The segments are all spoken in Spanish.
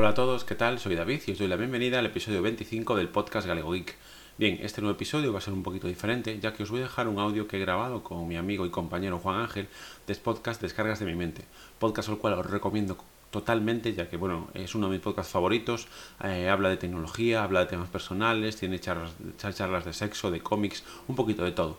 Hola a todos, ¿qué tal? Soy David y os doy la bienvenida al episodio 25 del podcast Galego Geek. Bien, este nuevo episodio va a ser un poquito diferente, ya que os voy a dejar un audio que he grabado con mi amigo y compañero Juan Ángel de podcast Descargas de mi mente, podcast al cual os recomiendo totalmente, ya que bueno, es uno de mis podcasts favoritos, eh, habla de tecnología, habla de temas personales, tiene charlas, charlas de sexo, de cómics, un poquito de todo.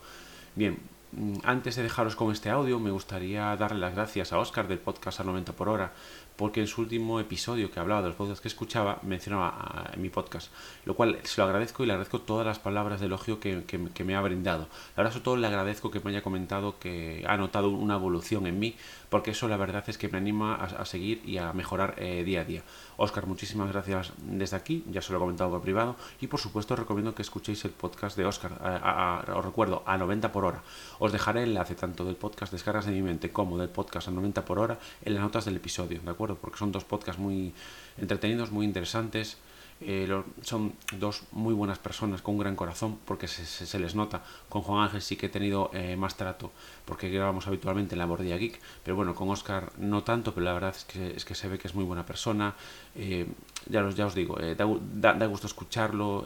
Bien, mm, antes de dejaros con este audio, me gustaría darle las gracias a Oscar del podcast a 90 por hora porque en su último episodio que hablaba de los podcasts que escuchaba, mencionaba en mi podcast, lo cual se lo agradezco y le agradezco todas las palabras de elogio que, me ha brindado. La verdad, sobre todo le agradezco que me haya comentado que ha notado una evolución en mí, porque eso la verdad es que me anima a, seguir y a mejorar eh, día a día. Oscar, muchísimas gracias desde aquí, ya se lo he comentado por privado, y por supuesto recomiendo que escuchéis el podcast de Oscar, os recuerdo, a 90 por hora. Os dejaré el enlace tanto del podcast Descargas de mi mente como del podcast a 90 por hora en las notas del episodio, ¿de acuerdo? Porque son dos podcasts muy entretenidos, muy interesantes eh, son dos muy buenas personas con un gran corazón porque se, les nota. Con Juan Ángel sí que he tenido eh, más trato porque grabamos habitualmente en la Bordilla Geek, pero bueno, con Oscar no tanto, pero la verdad es que, es que se ve que es muy buena persona. Eh, ya, os, ya os digo, da, gusto escucharlo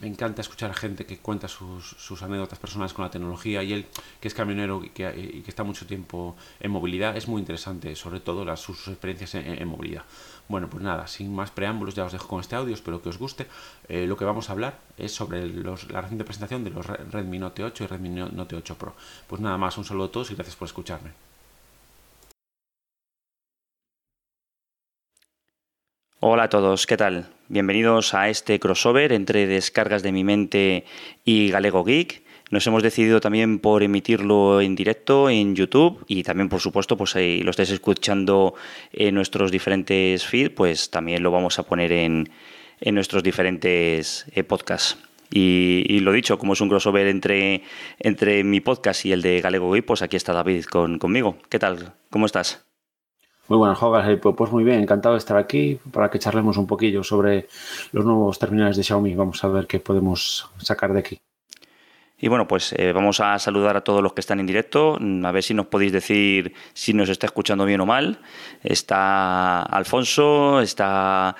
me encanta escuchar a gente que cuenta sus, anécdotas personales con la tecnología y él, que es camionero y que, está mucho tiempo en movilidad, es muy interesante, sobre todo las, sus, experiencias en, movilidad. Bueno, pues nada, sin más preámbulos, ya os dejo con este audio, espero que os guste. Eh, lo que vamos a hablar es sobre la reciente presentación de los Redmi Note 8 y Redmi Note 8 Pro. Pues nada más, un saludo a todos y gracias por escucharme. Hola a todos, ¿qué tal? Bienvenidos a este crossover entre Descargas de mi mente y Galego Geek. Nos hemos decidido también por emitirlo en directo en YouTube y también, por supuesto, pues si lo estáis escuchando en nuestros diferentes feeds, pues también lo vamos a poner en, nuestros diferentes eh, podcasts. Y, lo dicho, como es un crossover entre, entre mi podcast y el de Galego Geek, pues aquí está David con, conmigo. ¿Qué tal? ¿Cómo estás? Muy buenas. Eh, pues, pues muy bien, encantado de estar aquí para que charlemos un poquillo sobre los nuevos terminales de Xiaomi. Vamos a ver qué podemos sacar de aquí. Y bueno, pues eh, vamos a saludar a todos los que están en directo, a ver si nos podéis decir si nos está escuchando bien o mal. Está Alfonso, está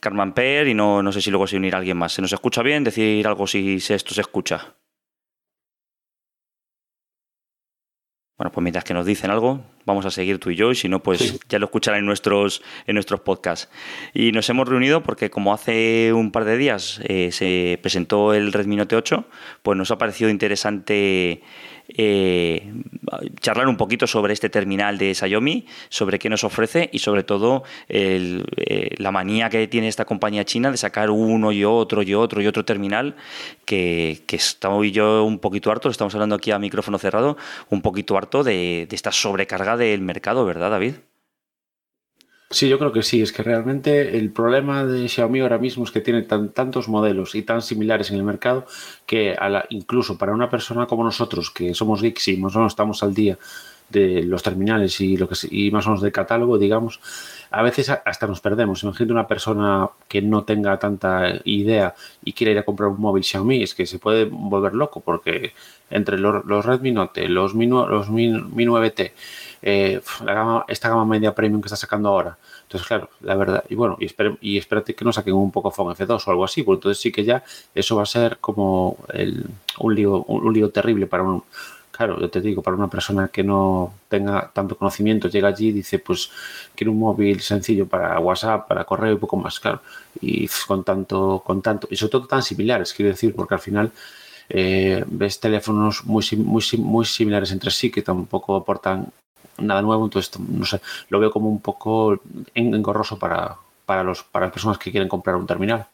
Carmen Per y no, no sé si luego se unirá alguien más. ¿Se nos escucha bien? Decir algo si esto se escucha. Bueno, pues mientras que nos dicen algo, vamos a seguir tú y yo, y si no, pues ya lo escucharán en nuestros, en nuestros podcasts. Y nos hemos reunido porque como hace un par de días eh, se presentó el Redmi Note 8, pues nos ha parecido interesante eh, charlar un poquito sobre este terminal de Xiaomi, sobre qué nos ofrece y sobre todo eh, la manía que tiene esta compañía china de sacar uno y otro y otro y otro terminal que, que estoy yo un poquito harto, estamos hablando aquí a micrófono cerrado, un poquito harto de esta sobrecarga del mercado, ¿verdad David? Sí, yo creo que sí. Es que realmente el problema de Xiaomi ahora mismo es que tiene tantos modelos y tan similares en el mercado que incluso para una persona como nosotros, que somos geeks y más o menos estamos al día de los terminales y lo que y más o menos de catálogo, digamos, a veces hasta nos perdemos. Imagínate una persona que no tenga tanta idea y quiere ir a comprar un móvil Xiaomi, es que se puede volver loco porque entre los, Redmi Note, los Mi, los Mi 9T, eh, la gama, esta gama media premium que está sacando ahora. Entonces, claro, la verdad, y bueno, y, y espérate que no saquen un poco Phone F2 o algo así, porque entonces sí que ya eso va a ser como un, lío, un, lío terrible para un, claro, yo te digo, para una persona que no tenga tanto conocimiento, llega allí y dice, pues quiero un móvil sencillo para WhatsApp, para correo y poco más, claro, y con tanto, con tanto, y sobre todo tan similares, quiero decir, porque al final eh, ves teléfonos muy, muy, muy similares entre sí que tampoco aportan nada nuevo, entonces no sé, lo veo como un poco engorroso para, para, los, para las personas que quieren comprar un terminal.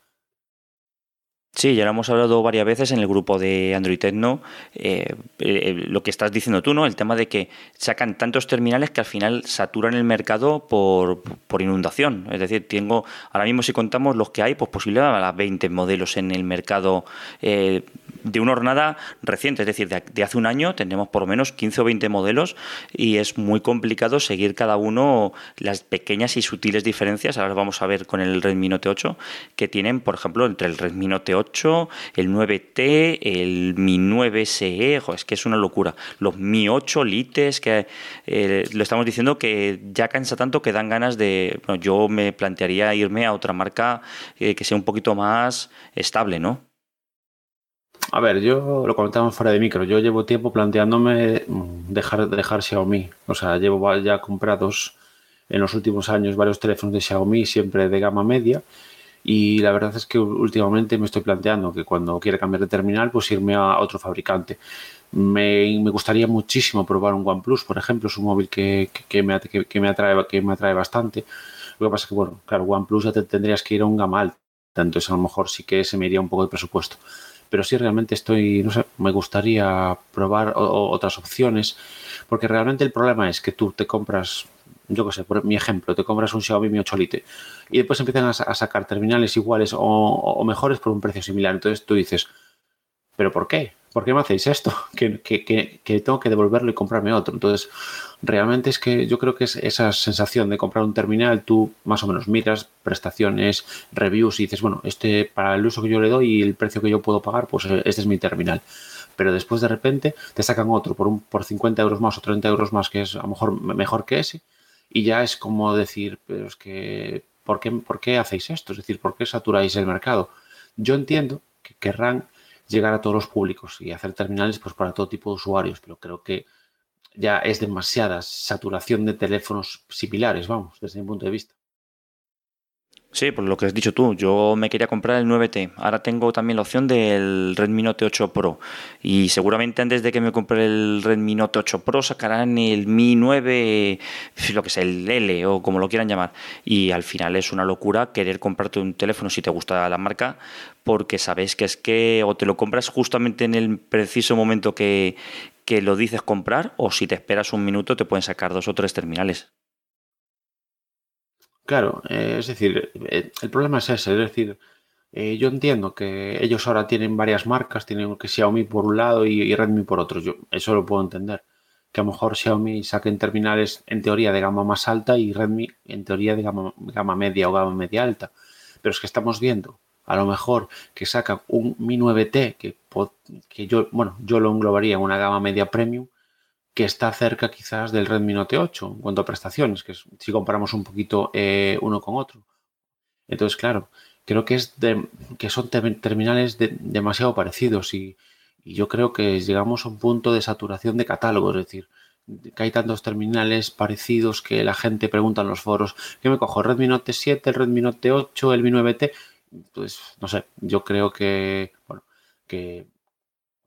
Sí, ya lo hemos hablado varias veces en el grupo de Android Techno, eh, eh, lo que estás diciendo tú, ¿no? El tema de que sacan tantos terminales que al final saturan el mercado por, por inundación. Es decir, tengo, ahora mismo si contamos los que hay, pues posiblemente a las 20 modelos en el mercado eh, de una hornada reciente, es decir, de, hace un año tenemos por lo menos 15 o 20 modelos y es muy complicado seguir cada uno las pequeñas y sutiles diferencias. Ahora vamos a ver con el Redmi Note 8 que tienen, por ejemplo, entre el Redmi Note 8, el 9T, el Mi 9 SE, es que es una locura. Los Mi 8 Lites, que eh, lo estamos diciendo que ya cansa tanto que dan ganas de... yo me plantearía irme a otra marca eh, que sea un poquito más estable, ¿no? A ver, yo lo comentamos fuera de micro. Yo llevo tiempo planteándome mm, dejar, dejar Xiaomi. O sea, llevo ya comprados en los últimos años varios teléfonos de Xiaomi, siempre de gama media. Y la verdad es que últimamente me estoy planteando que cuando quiera cambiar de terminal, pues irme a otro fabricante. Me, me gustaría muchísimo probar un OnePlus, por ejemplo, es un móvil que, que, me, que, me, atrae, que me atrae bastante. Lo que pasa es que, bueno, claro, OnePlus ya te tendrías que ir a un gama alta, entonces a lo mejor sí que se me iría un poco de presupuesto pero sí realmente estoy, no sé, me gustaría probar otras opciones, porque realmente el problema es que tú te compras, yo qué sé, por mi ejemplo, te compras un Xiaomi Mi 8 Lite y después empiezan a, sacar terminales iguales o, mejores por un precio similar. Entonces tú dices, ¿pero por qué? ¿Por qué me hacéis esto? Que, que, tengo que devolverlo y comprarme otro. Entonces, realmente es que yo creo que es esa sensación de comprar un terminal, tú más o menos miras prestaciones, reviews y dices, bueno, este para el uso que yo le doy y el precio que yo puedo pagar, pues eh, este es mi terminal. Pero después de repente te sacan otro por, un, por 50 euros más o 30 euros más, que es a lo mejor mejor que ese, y ya es como decir, pero es que, ¿por qué, ¿por qué hacéis esto? Es decir, ¿por qué saturáis el mercado? Yo entiendo que querrán llegar a todos los públicos y hacer terminales pues para todo tipo de usuarios, pero creo que ya es demasiada saturación de teléfonos similares, vamos, desde mi punto de vista. Sí, por lo que has dicho tú, yo me quería comprar el 9T. Ahora tengo también la opción del Redmi Note 8 Pro. Y seguramente antes de que me compre el Redmi Note 8 Pro sacarán el Mi 9, lo que sea, el L o como lo quieran llamar. Y al final es una locura querer comprarte un teléfono si te gusta la marca, porque sabes que es que o te lo compras justamente en el preciso momento que, que lo dices comprar, o si te esperas un minuto te pueden sacar dos o tres terminales. Claro, eh, es decir, eh, el problema es ese, es decir, eh, yo entiendo que ellos ahora tienen varias marcas, tienen que Xiaomi por un lado y, Redmi por otro, yo eso lo puedo entender, que a lo mejor Xiaomi saquen terminales en teoría de gama más alta y Redmi en teoría de gama, gama media o gama media alta, pero es que estamos viendo a lo mejor que sacan un Mi 9T que, que yo, bueno, yo lo englobaría en una gama media premium, que está cerca quizás del Redmi Note 8 en cuanto a prestaciones, que si comparamos un poquito eh, uno con otro. Entonces, claro, creo que, es que son terminales demasiado parecidos y, yo creo que llegamos a un punto de saturación de catálogo, es decir, que hay tantos terminales parecidos que la gente pregunta en los foros, ¿qué me cojo? ¿El Redmi Note 7, el Redmi Note 8, el Mi 9T? Pues no sé, yo creo que, bueno, que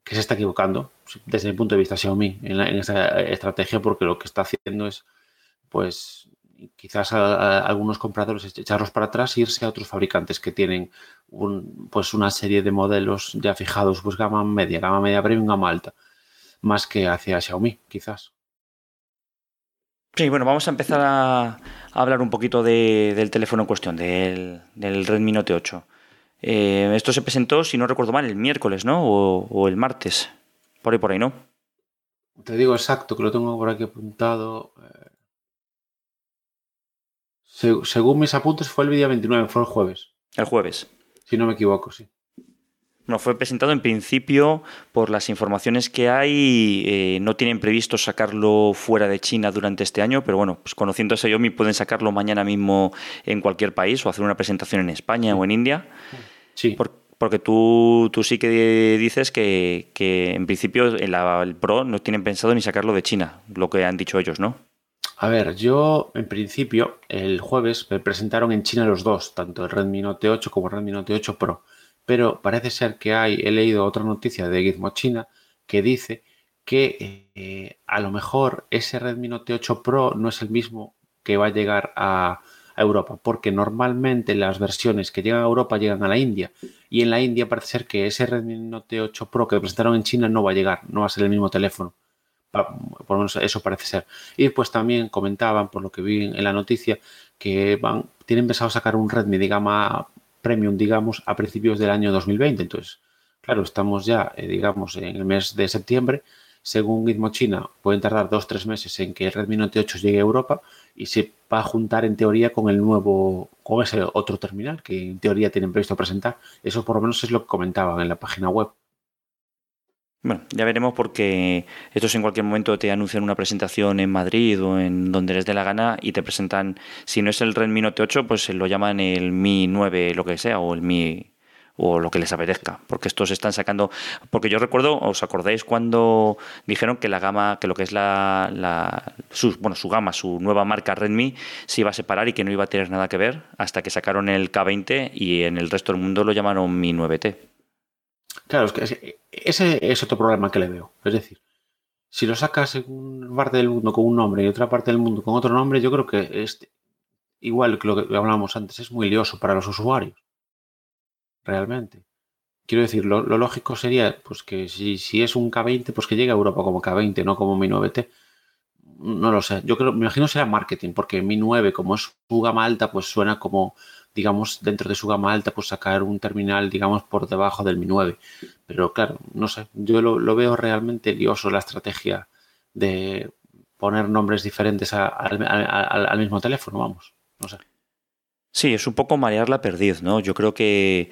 que se está equivocando desde mi punto de vista Xiaomi en, en esa estrategia porque lo que está haciendo es pues quizás a, algunos compradores echarlos para atrás e irse a otros fabricantes que tienen pues una serie de modelos ya fijados pues gama media, gama media premium, gama alta más que hacia Xiaomi quizás. Sí, bueno, vamos a empezar a, hablar un poquito del teléfono en cuestión, del, del Redmi Note 8. Eh, esto se presentó, si no recuerdo mal, el miércoles, ¿no? O, el martes. Por ahí, por ahí, ¿no? Te digo exacto, que lo tengo por aquí apuntado. Eh, según mis apuntes, fue el día 29, fue el jueves. El jueves. Si no me equivoco, sí. No, fue presentado en principio, por las informaciones que hay, eh, no tienen previsto sacarlo fuera de China durante este año, pero bueno, pues conociendo a Xiaomi pueden sacarlo mañana mismo en cualquier país o hacer una presentación en España o en India. Sí. Porque tú, tú sí que dices que, en principio el, el Pro no tienen pensado ni sacarlo de China, lo que han dicho ellos, ¿no? A ver, yo en principio el jueves me presentaron en China los dos, tanto el Redmi Note 8 como el Redmi Note 8 Pro. Pero parece ser que hay, he leído otra noticia de Gizmo China que dice que eh, a lo mejor ese Redmi Note 8 Pro no es el mismo que va a llegar a, Europa, porque normalmente las versiones que llegan a Europa llegan a la India y en la India parece ser que ese Redmi Note 8 Pro que presentaron en China no va a llegar, no va a ser el mismo teléfono. Por lo menos eso parece ser. Y pues también comentaban, por lo que vi en la noticia, que van, tienen pensado sacar un Redmi de gama premium, digamos, a principios del año 2020. Entonces, claro, estamos ya, eh, digamos, en el mes de septiembre. Según Gizmo China, pueden tardar dos tres meses en que el Redmi Note 8 llegue a Europa y se va a juntar en teoría con el nuevo, con ese otro terminal que en teoría tienen previsto presentar. Eso por lo menos es lo que comentaban en la página web. Bueno, ya veremos porque estos en cualquier momento te anuncian una presentación en Madrid o en donde les dé la gana y te presentan, si no es el Redmi Note 8, pues lo llaman el Mi 9, lo que sea, o el Mi o lo que les apetezca, porque estos están sacando, porque yo recuerdo, os acordáis cuando dijeron que la gama, que lo que es la, su, bueno, su gama, su nueva marca Redmi se iba a separar y que no iba a tener nada que ver hasta que sacaron el K20 y en el resto del mundo lo llamaron Mi 9T. Claro, es que ese es otro problema que le veo. Es decir, si lo sacas en una parte del mundo con un nombre y otra parte del mundo con otro nombre, yo creo que es igual que lo que hablábamos antes, es muy lioso para los usuarios. Realmente. Quiero decir, lo, lógico sería pues que si, si, es un K20, pues que llegue a Europa como K20, no como Mi 9T. No lo sé. Yo creo, me imagino será marketing, porque Mi 9, como es su gama alta, pues suena como digamos, dentro de su gama alta, pues sacar un terminal, digamos, por debajo del Mi 9. Pero claro, no sé, yo lo, veo realmente lioso la estrategia de poner nombres diferentes al mismo teléfono, vamos, no sé. Sí, es un poco marear la perdiz, ¿no? Yo creo que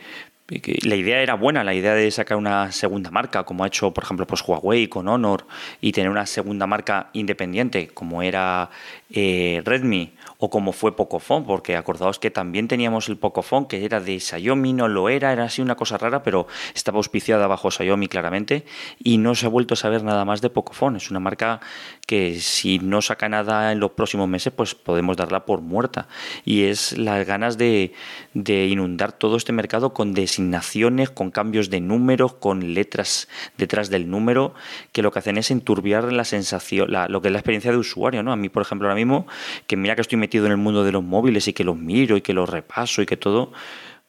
la idea era buena, la idea de sacar una segunda marca, como ha hecho, por ejemplo, pues Huawei con Honor, y tener una segunda marca independiente, como era eh, Redmi o como fue Pocophone, porque acordaos que también teníamos el Pocophone, que era de Xiaomi, no lo era, era así una cosa rara, pero estaba auspiciada bajo Xiaomi claramente, y no se ha vuelto a saber nada más de Pocophone. Es una marca que si no saca nada en los próximos meses, pues podemos darla por muerta. Y es las ganas de, de inundar todo este mercado con designaciones, con cambios de números, con letras detrás del número, que lo que hacen es enturbiar la sensación, lo que es la experiencia de usuario. ¿no? A mí, por ejemplo, ahora mismo, que mira que estoy metido en el mundo de los móviles y que los miro y que los repaso y que todo,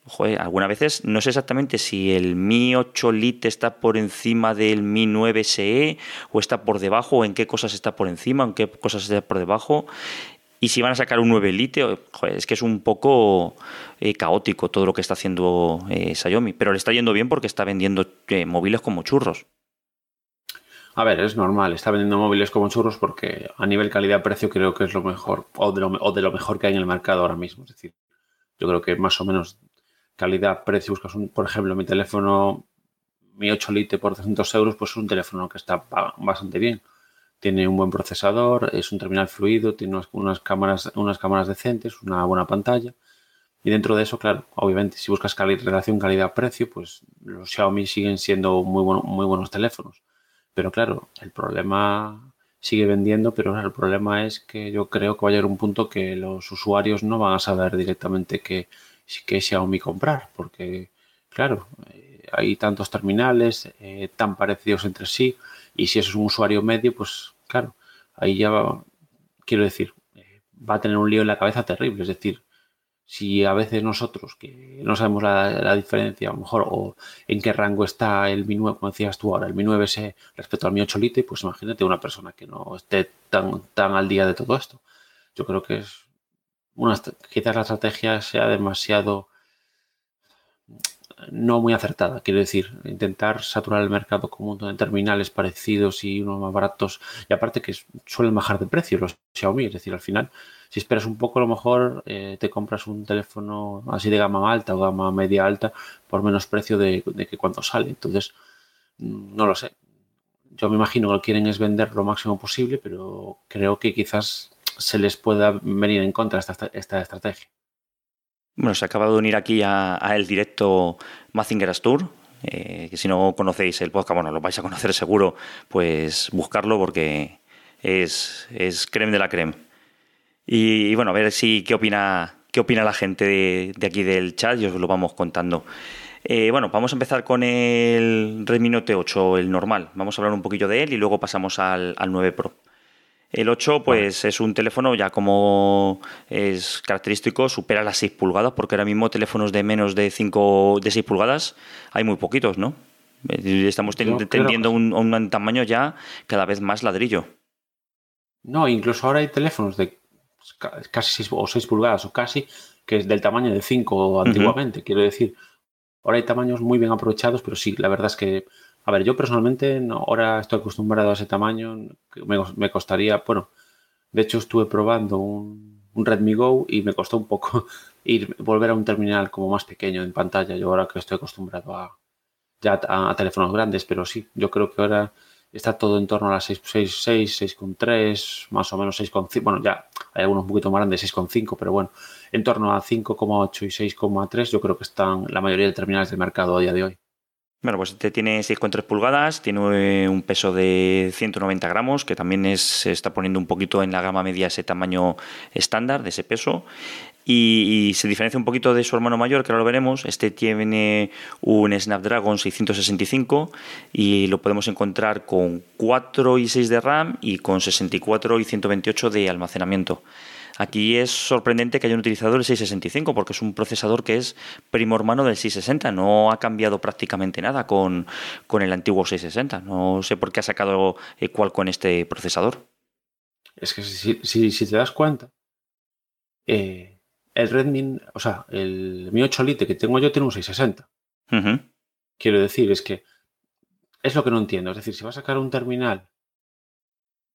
joder, algunas veces no sé exactamente si el Mi 8 Lite está por encima del Mi 9 SE o está por debajo o en qué cosas está por encima, en qué cosas está por debajo. Y si van a sacar un 9 Lite, es que es un poco eh, caótico todo lo que está haciendo eh, Xiaomi, pero le está yendo bien porque está vendiendo eh, móviles como churros. A ver, es normal, está vendiendo móviles como churros porque a nivel calidad-precio creo que es lo mejor, o de lo, mejor que hay en el mercado ahora mismo. Es decir, yo creo que más o menos calidad-precio, buscas un, por ejemplo, mi teléfono, mi 8 Lite por 300 euros, pues es un teléfono que está bastante bien. Tiene un buen procesador, es un terminal fluido, tiene unas, cámaras, unas cámaras decentes, una buena pantalla. Y dentro de eso, claro, obviamente, si buscas relación calidad-precio, pues los Xiaomi siguen siendo muy, muy buenos teléfonos. Pero claro, el problema sigue vendiendo, pero el problema es que yo creo que va a llegar un punto que los usuarios no van a saber directamente qué, qué Xiaomi comprar, porque claro, eh, hay tantos terminales eh, tan parecidos entre sí, y si eso es un usuario medio, pues claro, ahí ya va, quiero decir, eh, va a tener un lío en la cabeza terrible, es decir, si a veces nosotros, que no sabemos la, diferencia, a lo mejor, o en qué rango está el Mi 9, como decías tú ahora, el Mi 9S respecto al Mi 8 Lite, pues imagínate una persona que no esté tan, tan al día de todo esto. Yo creo que es una, quizás la estrategia sea demasiado no muy acertada. Quiero decir, intentar saturar el mercado con un montón de terminales parecidos y unos más baratos. Y aparte que suelen bajar de precio los Xiaomi. Es decir, al final, si esperas un poco, a lo mejor eh, te compras un teléfono así de gama alta o gama media alta por menos precio de, que cuando sale. Entonces, mm, no lo sé. Yo me imagino que lo quieren es vender lo máximo posible, pero creo que quizás se les pueda venir en contra esta, esta estrategia. Bueno, se acaba de unir aquí a, el directo Mazinger Astur, eh, que si no conocéis el podcast, bueno, lo vais a conocer seguro, pues buscarlo porque es, es creme de la creme. Y, bueno, a ver si qué opina, qué opina la gente de, aquí del chat y os lo vamos contando. Eh, bueno, vamos a empezar con el Redmi Note 8, el normal. Vamos a hablar un poquillo de él y luego pasamos al, al 9 Pro. El 8 pues es un teléfono ya como es característico, supera las 6 pulgadas, porque ahora mismo teléfonos de menos de 5 de 6 pulgadas hay muy poquitos, ¿no? Estamos teniendo un, un, tamaño ya cada vez más ladrillo. No, incluso ahora hay teléfonos de casi 6 o 6 pulgadas o casi que es del tamaño de 5 antiguamente, quiero decir. Ahora hay tamaños muy bien aprovechados, pero sí, la verdad es que, a ver, yo personalmente no, ahora estoy acostumbrado a ese tamaño, me, me costaría, bueno, de hecho estuve probando un, Redmi Go y me costó un poco ir, volver a un terminal como más pequeño en pantalla, yo ahora que estoy acostumbrado a, ya a, a teléfonos grandes, pero sí, yo creo que ahora está todo en torno a las 6,6, 6,3, más o menos 6,5. Bueno, ya hay algunos un poquito más grandes, 6,5, pero bueno, en torno a 5,8 y 6,3 yo creo que están la mayoría de terminales del mercado a día de hoy. Bueno, pues este tiene 6,3 pulgadas, tiene un peso de 190 gramos, que también es, se está poniendo un poquito en la gama media ese tamaño estándar de ese peso y, se diferencia un poquito de su hermano mayor, que ahora lo veremos. Este tiene un Snapdragon 665 y lo podemos encontrar con 4 y 6 de RAM y con 64 y 128 de almacenamiento. Aquí es sorprendente que hayan utilizado el 665 porque es un procesador que es primo hermano del 660. No ha cambiado prácticamente nada con, el antiguo 660. No sé por qué ha sacado cuál con este procesador. Es que si, si te das cuenta, eh, el Redmi, o sea, el Mi 8 Lite que tengo yo tiene un 660. Quiero decir, es que es lo que no entiendo. Es decir, si va a sacar un terminal,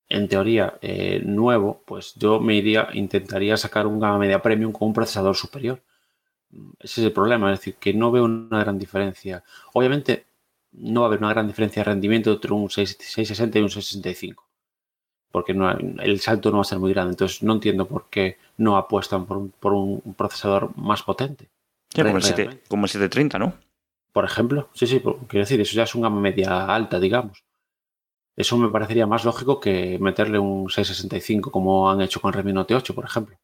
en teoría, eh, nuevo, pues yo me iría, intentaría sacar un gama media premium con un procesador superior. Ese es el problema, es decir, que no veo una gran diferencia. Obviamente, no va a haber una gran diferencia de rendimiento entre un 660 y un 665 porque no, el salto no va a ser muy grande. Entonces no entiendo por qué no apuestan por un, por un procesador más potente. como, el 730, ¿no? Por ejemplo, sí, sí, quiero decir, eso ya es un gama media alta, digamos. Eso me parecería más lógico que meterle un 665 como han hecho con Redmi Note 8, por ejemplo.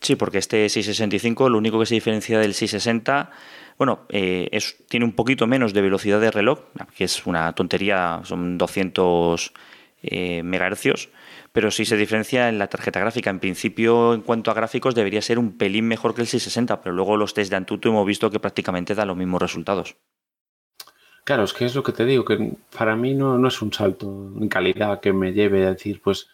Sí, porque este 665 lo único que se diferencia del 660, bueno, eh, tiene un poquito menos de velocidad de reloj, que es una tontería, son 200 eh, megahercios, pero sí se diferencia en la tarjeta gráfica. En principio, en cuanto a gráficos, debería ser un pelín mejor que el 660, pero luego los test de Antutu hemos visto que prácticamente da los mismos resultados. Claro, es que es lo que te digo, que para mí no, no es un salto en calidad que me lleve a decir, pues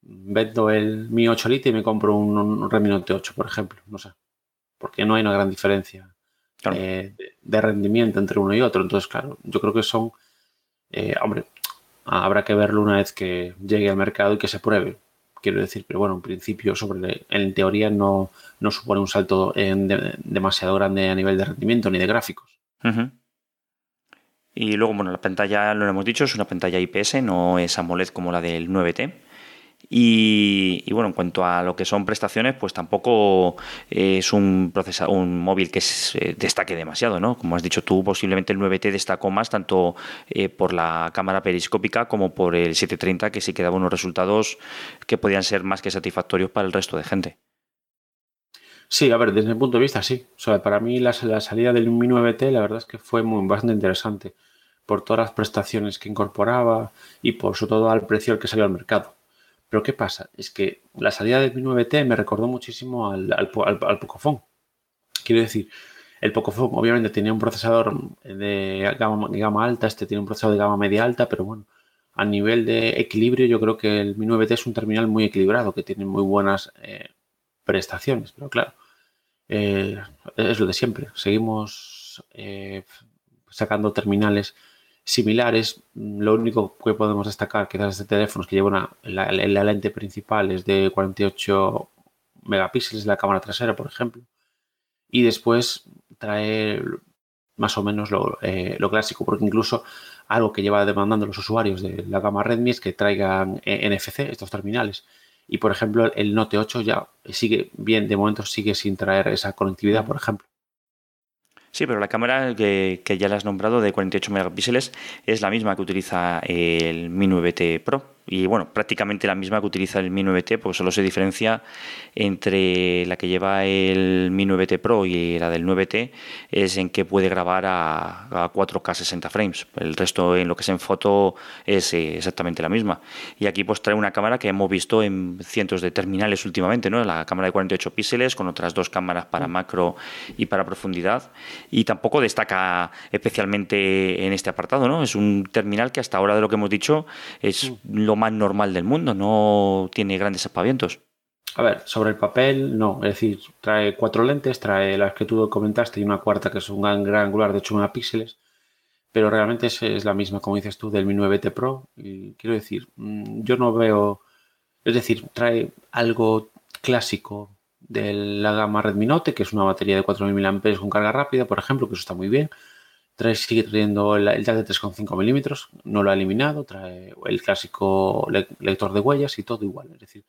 vendo el Mi 8 Lite y me compro un, Redmi Note 8, por ejemplo. No sé. Porque no hay una gran diferencia eh, de, rendimiento entre uno y otro. Entonces, claro, yo creo que son. Eh, hombre, habrá que verlo una vez que llegue al mercado y que se pruebe. Quiero decir, pero bueno, en principio, sobre en teoría no, no supone un salto demasiado grande a nivel de rendimiento ni de gráficos. Y luego, bueno, la pantalla, lo hemos dicho, es una pantalla IPS, no es AMOLED como la del 9T. Y, bueno, en cuanto a lo que son prestaciones, pues tampoco es un, un móvil que se destaque demasiado, ¿no? Como has dicho tú, posiblemente el 9T destacó más tanto eh, por la cámara periscópica como por el 730, que sí que daba unos resultados que podían ser más que satisfactorios para el resto de gente. Sí, a ver, desde mi punto de vista, sí. O sea, para mí la, salida del Mi 9T, la verdad es que fue muy, bastante interesante por todas las prestaciones que incorporaba y por sobre todo al precio al que salió al mercado. Pero ¿qué pasa? Es que la salida del Mi 9T me recordó muchísimo al, al, Pocophone. Quiero decir, el Pocophone obviamente tenía un procesador de gama, alta, este tiene un procesador de gama media alta, pero bueno, a nivel de equilibrio yo creo que el Mi 9T es un terminal muy equilibrado, que tiene muy buenas eh, prestaciones, pero claro, eh, es lo de siempre. Seguimos eh, sacando terminales similares. Lo único que podemos destacar quizás este teléfono es que lleva una, la, lente principal es de 48 megapíxeles, la cámara trasera, por ejemplo. Y después trae más o menos eh, lo, clásico, porque incluso algo que lleva demandando los usuarios de la gama Redmi es que traigan NFC, estos terminales. Y por ejemplo, el Note 8 ya sigue bien, de momento sigue sin traer esa conectividad, por ejemplo. Sí, pero la cámara que, que ya la has nombrado de 48 megapíxeles es la misma que utiliza el Mi 9T Pro y bueno, prácticamente la misma que utiliza el Mi 9T, porque solo se diferencia entre la que lleva el Mi 9T Pro y la del 9T, es en que puede grabar a, 4K 60 frames. El resto en lo que es en foto es eh, exactamente la misma. Y aquí pues trae una cámara que hemos visto en cientos de terminales últimamente, ¿no? La cámara de 48 píxeles con otras dos cámaras para macro y para profundidad. Y tampoco destaca especialmente en este apartado, ¿no? Es un terminal que hasta ahora, de lo que hemos dicho, es lo más normal del mundo, no tiene grandes aspavientos. A ver, sobre el papel, no. Es decir, trae cuatro lentes, trae las que tú comentaste y una cuarta que es un gran angular de 8 megapíxeles, pero realmente es, la misma, como dices tú, del Mi 9T Pro. Y quiero decir, mm, yo no veo. Es decir, trae algo clásico de la gama Redmi Note, que es una batería de 4.000 mAh con carga rápida, por ejemplo, que eso está muy bien. Trae, sigue trayendo el, jack de 3,5 milímetros, no lo ha eliminado, trae el clásico lector de huellas y todo igual. Es decir,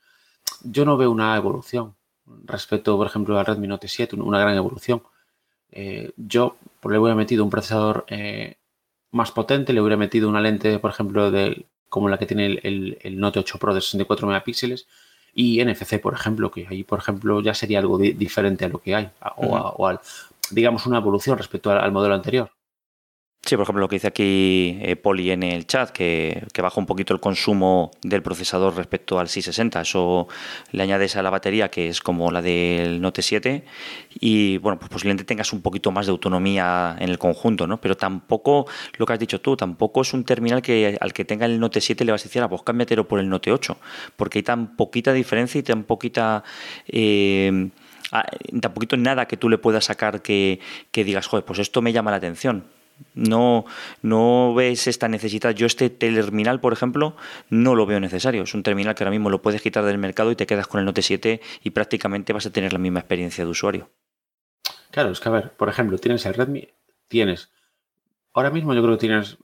yo no veo una evolución respecto, por ejemplo, al Redmi Note 7, una gran evolución. Eh, yo le hubiera metido un procesador eh, más potente, le hubiera metido una lente, por ejemplo, de, como la que tiene el, Note 8 Pro de 64 megapíxeles y NFC, por ejemplo, que ahí, por ejemplo, ya sería algo diferente a lo que hay, o, al, digamos, una evolución respecto al modelo anterior. Sí, por ejemplo, lo que dice aquí eh, Poli en el chat, que, baja un poquito el consumo del procesador respecto al 660. Eso le añades a la batería, que es como la del Note 7, y bueno, pues posiblemente tengas un poquito más de autonomía en el conjunto, ¿no? Pero tampoco, lo que has dicho tú, tampoco es un terminal que al que tenga el Note 7 le vas a decir, ah, pues cámbiatelo por el Note 8, porque hay tan poquita diferencia y tan poquita... Eh, ah, tan poquito nada que tú le puedas sacar que digas, joder, pues esto me llama la atención no, no ves esta necesidad. Yo este terminal, por ejemplo, no lo veo necesario. Es un terminal que ahora mismo lo puedes quitar del mercado y te quedas con el Note 7 y prácticamente vas a tener la misma experiencia de usuario. Claro, es que a ver, por ejemplo, tienes el Redmi, tienes, ahora mismo yo creo que tienes,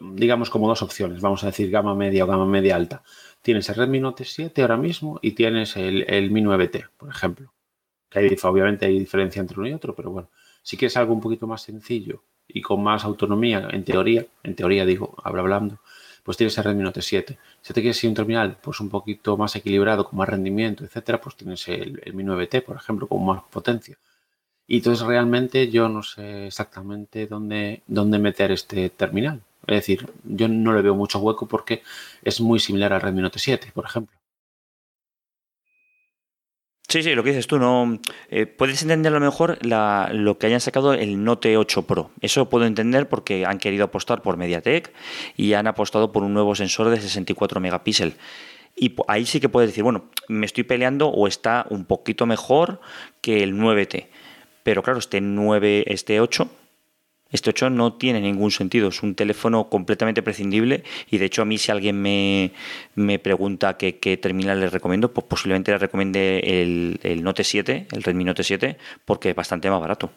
digamos, como dos opciones, vamos a decir gama media o gama media alta. Tienes el Redmi Note 7 ahora mismo y tienes el, el Mi 9T, por ejemplo. Obviamente hay diferencia entre uno y otro, pero bueno, si quieres algo un poquito más sencillo y con más autonomía, en teoría, en teoría digo, habla hablando, pues tienes el Redmi Note 7. Si te quieres ir un terminal pues un poquito más equilibrado, con más rendimiento, etcétera, pues tienes el, Mi 9T, por ejemplo, con más potencia. Y entonces realmente yo no sé exactamente dónde, dónde meter este terminal. Es decir, yo no le veo mucho hueco porque es muy similar al Redmi Note 7, por ejemplo. Sí, sí, lo que dices tú, no eh, puedes entender a lo mejor lo que hayan sacado el Note 8 Pro. Eso puedo entender porque han querido apostar por MediaTek y han apostado por un nuevo sensor de 64 megapíxeles. Y ahí sí que puedes decir, bueno, me estoy peleando o está un poquito mejor que el 9T. Pero claro, este 9, este 8 este 8 no tiene ningún sentido, es un teléfono completamente prescindible y de hecho a mí si alguien me, pregunta qué, terminal le recomiendo, pues posiblemente le recomiende el, Note 7, el Redmi Note 7, porque es bastante más barato.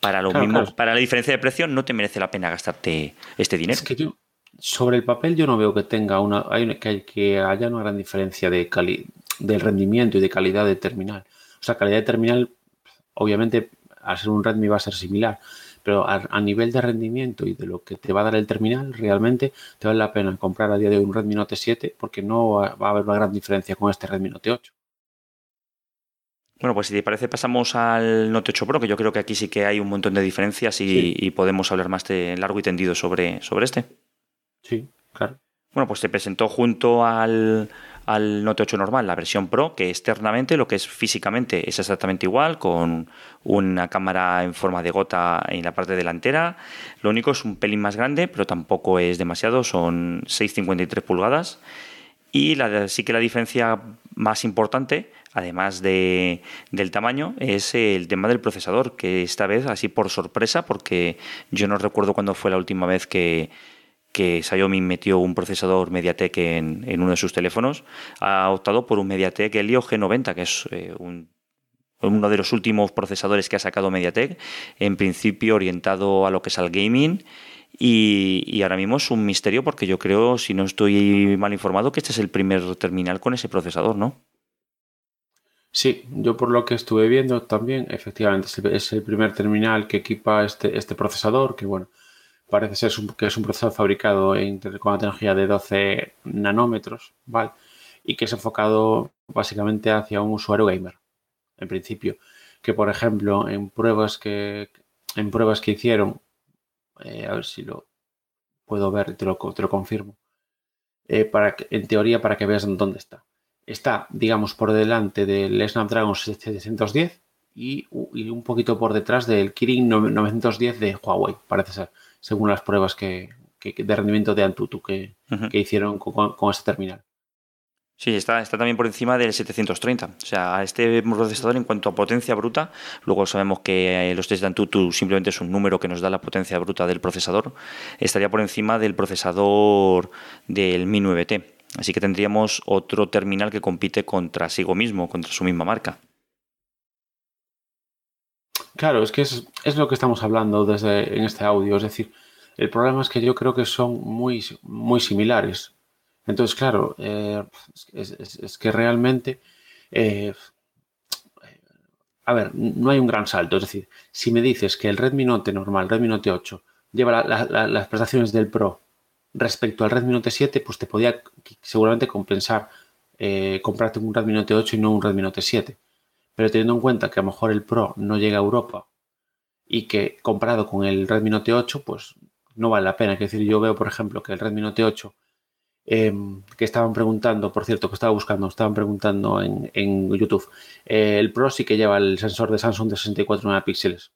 Para lo mismo, para la diferencia de precio no te merece la pena gastarte este dinero. Es que yo, sobre el papel yo no veo que tenga una, hay, que, que haya una gran diferencia de del rendimiento y de calidad de terminal. O sea, calidad de terminal, obviamente, al ser un Redmi va a ser similar, pero a, nivel de rendimiento y de lo que te va a dar el terminal, realmente te vale la pena comprar a día de hoy un Redmi Note 7 porque no va, a haber una gran diferencia con este Redmi Note 8. Bueno, pues si te parece pasamos al Note 8 Pro, que yo creo que aquí sí que hay un montón de diferencias y, podemos hablar más de largo y tendido sobre, sobre este. Sí, claro. Bueno, pues se presentó junto al, al Note 8 normal, la versión Pro, que externamente, lo que es físicamente, es exactamente igual, con una cámara en forma de gota en la parte delantera. Lo único es un pelín más grande, pero tampoco es demasiado, son 6,53 pulgadas. Y la, sí que la diferencia más importante, además de, del tamaño, es el tema del procesador, que esta vez, así por sorpresa, porque yo no recuerdo cuándo fue la última vez que, que Xiaomi metió un procesador MediaTek en, uno de sus teléfonos, ha optado por un MediaTek Helio G90, que es eh, uno de los últimos procesadores que ha sacado MediaTek, en principio orientado a lo que es al gaming. Y, ahora mismo es un misterio porque yo creo, si no estoy mal informado, que este es el primer terminal con ese procesador, ¿no? Sí, yo por lo que estuve viendo también, efectivamente, es el primer terminal que equipa este, este procesador, que bueno, parece ser que es un procesador fabricado con una tecnología de 12 nanómetros, ¿vale? Y que es enfocado básicamente hacia un usuario gamer, en principio. Que, por ejemplo, en pruebas que, en pruebas que hicieron, eh, a ver si lo puedo ver, te lo, te lo confirmo, eh, para en teoría para que veas dónde está. Está, digamos, por delante del Snapdragon 710 y, y un poquito por detrás del Kirin 910 de Huawei, parece ser según las pruebas que, de rendimiento de Antutu que, hicieron con, este terminal. Sí, está, está también por encima del 730. O sea, a este procesador en cuanto a potencia bruta, luego sabemos que los test de Antutu simplemente es un número que nos da la potencia bruta del procesador, estaría por encima del procesador del Mi 9T. Así que tendríamos otro terminal que compite contra sí mismo, contra su misma marca. Claro, es que es, es, lo que estamos hablando desde en este audio. Es decir, el problema es que yo creo que son muy, muy similares. Entonces, claro, eh, es, que realmente, eh, a ver, no hay un gran salto. Es decir, si me dices que el Redmi Note normal, Redmi Note 8, lleva las prestaciones del Pro respecto al Redmi Note 7, pues te podía seguramente compensar eh, comprarte un Redmi Note 8 y no un Redmi Note 7. Pero teniendo en cuenta que a lo mejor el Pro no llega a Europa y que comparado con el Redmi Note 8, pues no vale la pena. Es decir, yo veo, por ejemplo, que el Redmi Note 8 Em, que estaban preguntando, por cierto, que estaba buscando, estaban preguntando en, YouTube. Eh, el Pro sí que lleva el sensor de Samsung de 64 megapíxeles.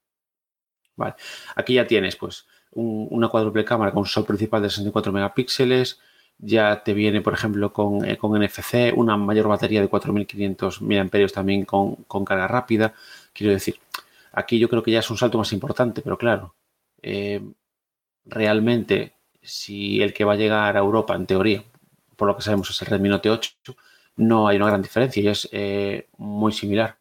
Vale. Aquí ya tienes, pues, una cuádruple cámara con sensor principal de 64 megapíxeles. Ya te viene, por ejemplo, con, eh, con NFC, una mayor batería de 4500 mAh también con, con, carga rápida. Quiero decir, aquí yo creo que ya es un salto más importante, pero claro, eh, realmente si el que va a llegar a Europa, en teoría, por lo que sabemos es el Redmi Note 8, no hay una gran diferencia y es eh, muy similar.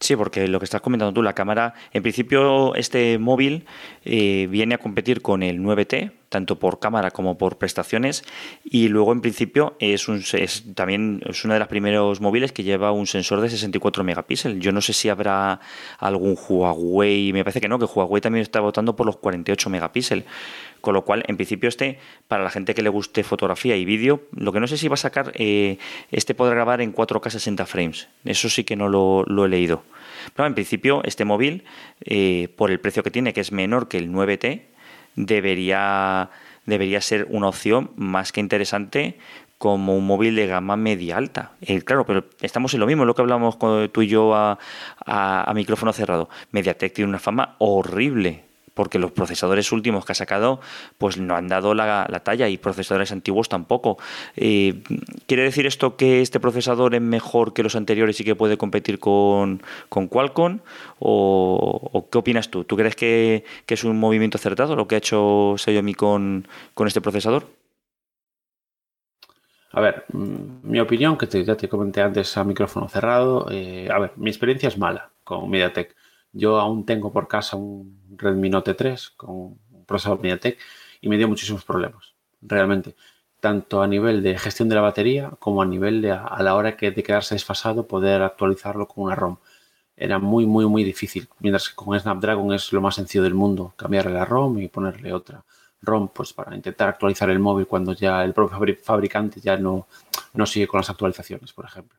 Sí, porque lo que estás comentando tú, la cámara, en principio este móvil eh, viene a competir con el 9T, tanto por cámara como por prestaciones, y luego en principio es, un, también es uno de los primeros móviles que lleva un sensor de 64 megapíxeles. Yo no sé si habrá algún Huawei, me parece que no, que Huawei también está votando por los 48 megapíxeles. Con lo cual, en principio, este, para la gente que le guste fotografía y vídeo, lo que no sé si va a sacar, eh, este podrá grabar en 4K 60 frames. Eso sí que no lo, he leído. Pero en principio, este móvil, eh, por el precio que tiene, que es menor que el 9T, debería, debería ser una opción más que interesante como un móvil de gama media alta. Eh, claro, pero estamos en lo mismo, lo que hablamos tú y yo a, a micrófono cerrado. MediaTek tiene una fama horrible porque los procesadores últimos que ha sacado pues no han dado la, talla y procesadores antiguos tampoco. Eh, ¿Quiere decir esto que este procesador es mejor que los anteriores y que puede competir con, Qualcomm? O, qué opinas tú? ¿Tú crees que, es un movimiento acertado lo que ha hecho Xiaomi con, este procesador? A ver, mm, mi opinión, que te, ya te comenté antes a micrófono cerrado, eh, a ver, mi experiencia es mala con MediaTek. Yo aún tengo por casa un Redmi Note 3 con un procesador MediaTek y me dio muchísimos problemas, realmente. Tanto a nivel de gestión de la batería como a nivel de a la hora que de quedarse desfasado poder actualizarlo con una ROM. Era muy, muy, muy difícil. Mientras que con Snapdragon es lo más sencillo del mundo. Cambiarle la ROM y ponerle otra ROM pues para intentar actualizar el móvil cuando ya el propio fabricante ya no, no sigue con las actualizaciones, por ejemplo.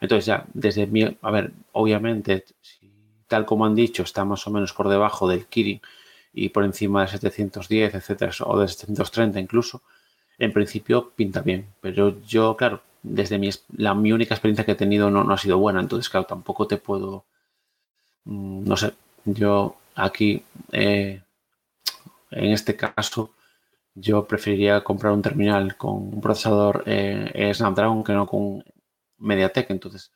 Entonces ya, desde mi, a ver, obviamente, tal como han dicho, está más o menos por debajo del Kirin y por encima de 710, etcétera, o de 730 incluso, en principio pinta bien. Pero yo, claro, desde mi, la, mi única experiencia que he tenido no, no ha sido buena, entonces, claro, tampoco te puedo, mm, no sé, yo aquí, eh, en este caso, yo preferiría comprar un terminal con un procesador eh, Snapdragon que no con MediaTek, entonces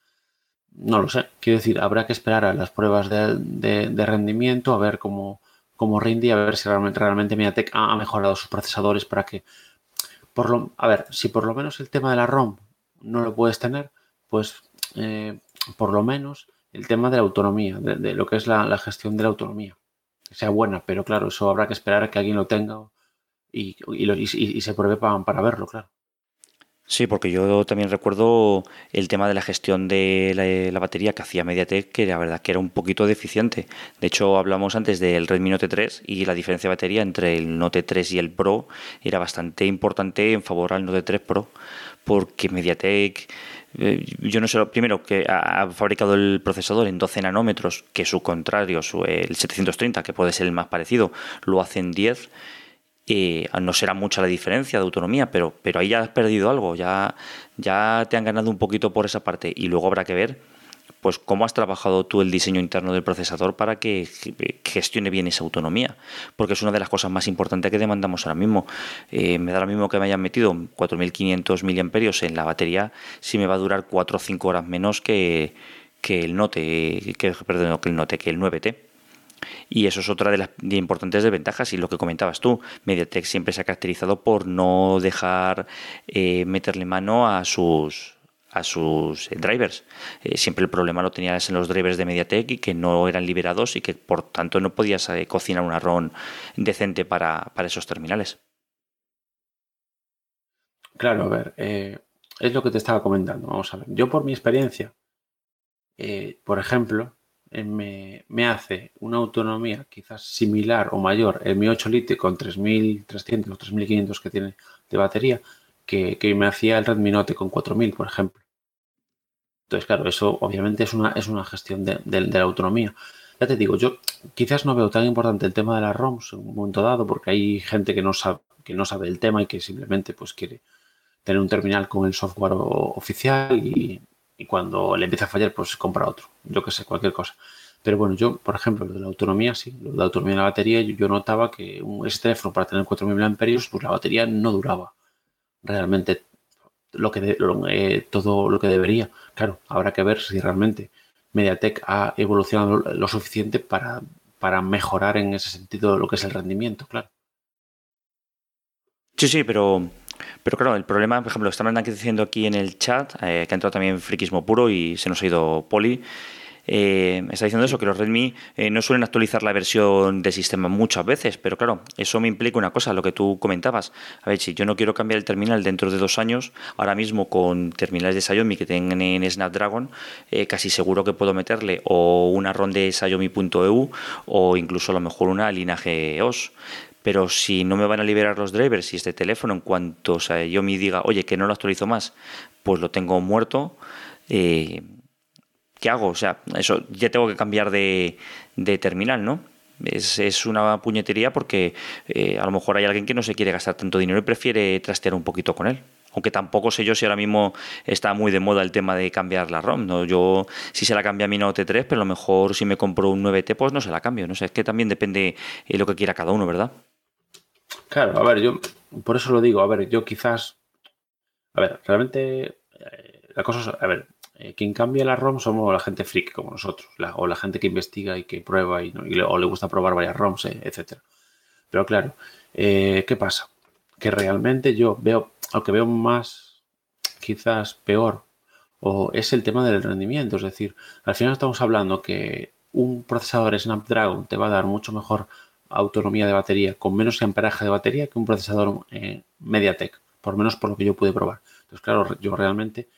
no lo sé. Quiero decir, habrá que esperar a las pruebas de, rendimiento, a ver cómo, cómo rinde a ver si realmente, realmente MediaTek ha, mejorado sus procesadores para que, por lo, a ver, si por lo menos el tema de la ROM no lo puedes tener, pues eh, por lo menos el tema de la autonomía, de, lo que es la, gestión de la autonomía, sea buena, pero claro, eso habrá que esperar a que alguien lo tenga y, se pruebe para verlo, claro. Sí, porque yo también recuerdo el tema de la gestión de la, batería que hacía MediaTek, que la verdad que era un poquito deficiente. De hecho, hablamos antes del Redmi Note 3 y la diferencia de batería entre el Note 3 y el Pro era bastante importante en favor al Note 3 Pro, porque MediaTek, eh, yo no sé, primero que ha fabricado el procesador en 12 nanómetros, que su contrario, el 730, que puede ser el más parecido, lo hace en 10 no será mucha la diferencia de autonomía, pero, pero ahí ya has perdido algo, ya, ya te han ganado un poquito por esa parte y luego habrá que ver pues cómo has trabajado tú el diseño interno del procesador para que gestione bien esa autonomía, porque es una de las cosas más importantes que demandamos ahora mismo. Eh, me da lo mismo que me hayan metido 4.500 miliamperios en la batería si me va a durar 4 o 5 horas menos que, el Note, que, perdón, que el Note, que el 9T. Y eso es otra de las importantes desventajas. Y lo que comentabas tú, MediaTek siempre se ha caracterizado por no dejar eh, meterle mano a sus a sus drivers. Eh, siempre el problema lo tenías en los drivers de MediaTek y que no eran liberados y que por tanto no podías eh, cocinar un ROM decente para, esos terminales. Claro, a ver, es lo que te estaba comentando. Vamos a ver, yo por mi experiencia, por ejemplo, me, hace una autonomía quizás similar o mayor el Mi 8 Lite con 3300 o 3500 que tiene de batería que, me hacía el Redmi Note con 4000, por ejemplo. Entonces, claro, eso obviamente es una, es una gestión de, la autonomía. Ya te digo, yo quizás no veo tan importante el tema de las ROMs en un momento dado porque hay gente que no sabe, que no sabe el tema y que simplemente pues quiere tener un terminal con el software oficial y, y cuando le empieza a fallar, pues compra otro. Yo que sé, cualquier cosa. Pero bueno, yo, por ejemplo, lo de la autonomía, sí, lo de la autonomía de la batería, yo, notaba que un, ese teléfono para tener 4.000 mAh, pues la batería no duraba realmente lo que eh, todo lo que debería. Claro, habrá que ver si realmente MediaTek ha evolucionado lo suficiente para, para mejorar en ese sentido lo que es el rendimiento, claro. Sí, sí, pero pero claro, el problema, por ejemplo, están aquí diciendo aquí en el chat, eh, que ha entrado también friquismo puro y se nos ha ido Poli. Eh, está diciendo eso, que los Redmi eh, no suelen actualizar la versión de sistema muchas veces, pero claro, eso me implica una cosa, lo que tú comentabas. A ver, si yo no quiero cambiar el terminal dentro de dos años, ahora mismo con terminales de Xiaomi que tengan en Snapdragon, casi seguro que puedo meterle o una ROM de Xiaomi.eu o incluso a lo mejor una linaje OS pero si no me van a liberar los drivers y este teléfono en cuanto yo me diga, oye, que no lo actualizo más, pues lo tengo muerto, eh, ¿qué hago? O sea, eso ya tengo que cambiar de, terminal, ¿no? Es, una puñetería porque eh, a lo mejor hay alguien que no se quiere gastar tanto dinero y prefiere trastear un poquito con él. Aunque tampoco sé yo si ahora mismo está muy de moda el tema de cambiar la ROM. ¿no? Yo si se la cambia a mi Note 3, pero a lo mejor si me compro un 9T, pues no se la cambio. No sé, es que también depende de lo que quiera cada uno, ¿verdad? Claro, a ver, yo por eso lo digo, a ver, yo quizás, a ver, realmente eh, la cosa es, a ver, eh, quien cambia la ROM somos la gente freak como nosotros, o la gente que investiga y que prueba y, le, o le gusta probar varias ROMs, eh, etcétera. Pero claro, ¿qué pasa? Que realmente yo veo, lo que veo más, quizás peor, o es el tema del rendimiento, es decir, al final estamos hablando que un procesador Snapdragon te va a dar mucho mejor autonomía de batería con menos amperaje de batería que un procesador eh, MediaTek, por menos por lo que yo pude probar. Entonces, claro, yo realmente,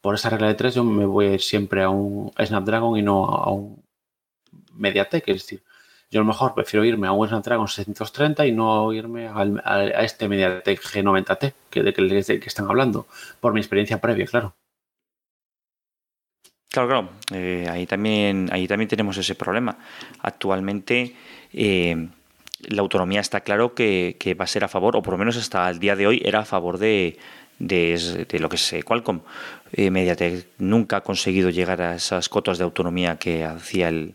por esa regla de tres, yo me voy siempre a un Snapdragon y no a un MediaTek. Es decir, yo a lo mejor prefiero irme a un Snapdragon 630 y no irme a, este MediaTek G90T, que de que, que están hablando, por mi experiencia previa, claro. Claro, claro. Eh, ahí, también, ahí también tenemos ese problema. Actualmente, eh, la autonomía está claro que, va a ser a favor, o por lo menos hasta el día de hoy era a favor de, lo que es eh, Qualcomm. Eh, Mediatek nunca ha conseguido llegar a esas cotas de autonomía que hacía el,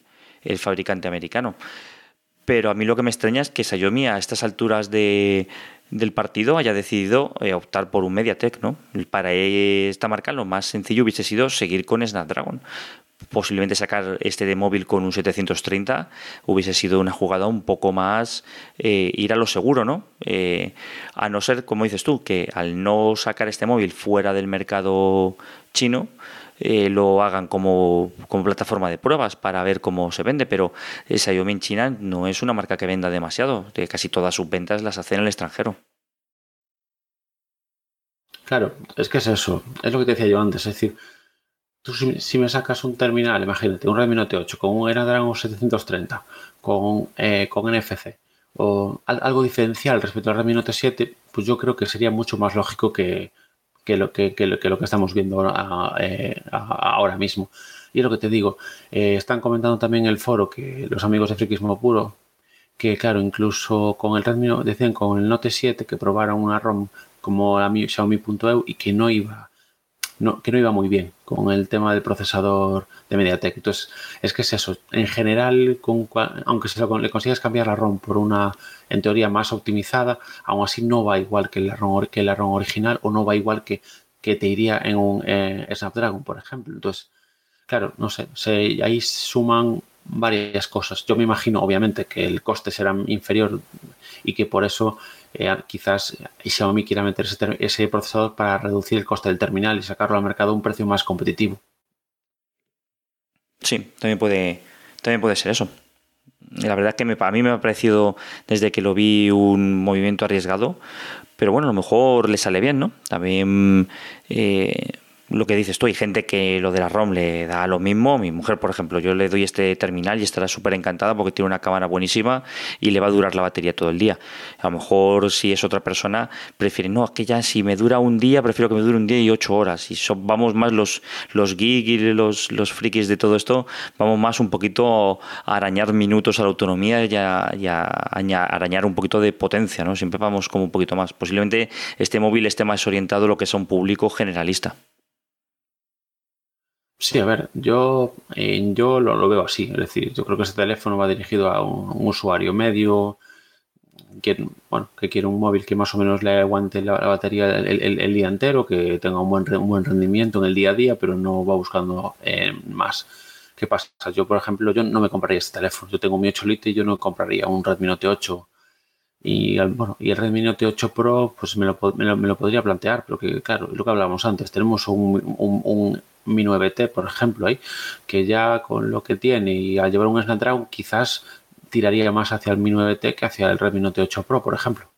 fabricante americano. Pero a mí lo que me extraña es que Xiaomi a estas alturas del partido haya decidido eh, optar por un MediaTek, ¿no? Para esta marca lo más sencillo hubiese sido seguir con Snapdragon, posiblemente sacar este de móvil con un 730 hubiese sido una jugada un poco más eh, ir a lo seguro, ¿no? Eh, a no ser, como dices tú, que al no sacar este móvil fuera del mercado chino, eh, lo hagan como, como, plataforma de pruebas para ver cómo se vende, pero Xiaomi en China no es una marca que venda demasiado, casi todas sus ventas las hacen en el extranjero. Claro, es que es eso, es lo que te decía yo antes, es decir, Tú si, me sacas un terminal, imagínate, un Redmi Note 8 con un Snapdragon 730, con, eh, con NFC, o algo diferencial respecto al Redmi Note 7, pues yo creo que sería mucho más lógico que, lo, que, lo, que estamos viendo eh, ahora mismo. Y es lo que te digo, eh, están comentando también en el foro que los amigos de Frikismo Puro, que claro, incluso con el Redmi, decían con el Note 7 que probaron una ROM como la Xiaomi.eu y que no iba no, que no iba muy bien con el tema del procesador de MediaTek. Entonces, es que es eso. En general, con, aunque se le consigas cambiar la ROM por una, en teoría, más optimizada, aún así no va igual que la ROM, que la ROM original o no va igual que, que te iría en un eh, Snapdragon, por ejemplo. Entonces, claro, no sé, ahí suman varias cosas. Yo me imagino, obviamente, que el coste será inferior y que por eso eh, quizás Xiaomi quiera meter ese, procesador para reducir el coste del terminal y sacarlo al mercado a un precio más competitivo. Sí, también puede, también puede ser eso. La verdad es que me, a mí me ha parecido desde que lo vi un movimiento arriesgado, pero bueno, a lo mejor le sale bien, ¿no? También eh, lo que dices tú, hay gente que lo de la ROM le da lo mismo. Mi mujer, por ejemplo, yo le doy este terminal y estará súper encantada porque tiene una cámara buenísima y le va a durar la batería todo el día. A lo mejor si es otra persona, prefiere, no, es que ya si me dura un día, prefiero que me dure un día y ocho horas. Y vamos más los, los geeks y los, los frikis de todo esto, vamos más un poquito a arañar minutos a la autonomía y a, arañar un poquito de potencia, ¿no? Siempre vamos como un poquito más. Posiblemente este móvil esté más orientado a lo que es un público generalista. Sí, a ver, yo, eh, yo lo, veo así. Es decir, yo creo que ese teléfono va dirigido a un, usuario medio que, bueno, que quiere un móvil que más o menos le aguante la, batería el, día entero, que tenga un buen, un buen rendimiento en el día a día, pero no va buscando eh, más. ¿Qué pasa? Yo, por ejemplo, yo no me compraría este teléfono. Yo tengo mi 8 Lite y yo no compraría un Redmi Note 8. Y, bueno, y el Redmi Note 8 Pro, pues me lo, me lo, podría plantear, pero que, claro, lo que hablábamos antes, tenemos un mi 9T, por ejemplo, ahí, que ya con lo que tiene y al llevar un Snapdragon quizás tiraría más hacia el Mi 9T que hacia el Redmi Note 8 Pro, por ejemplo.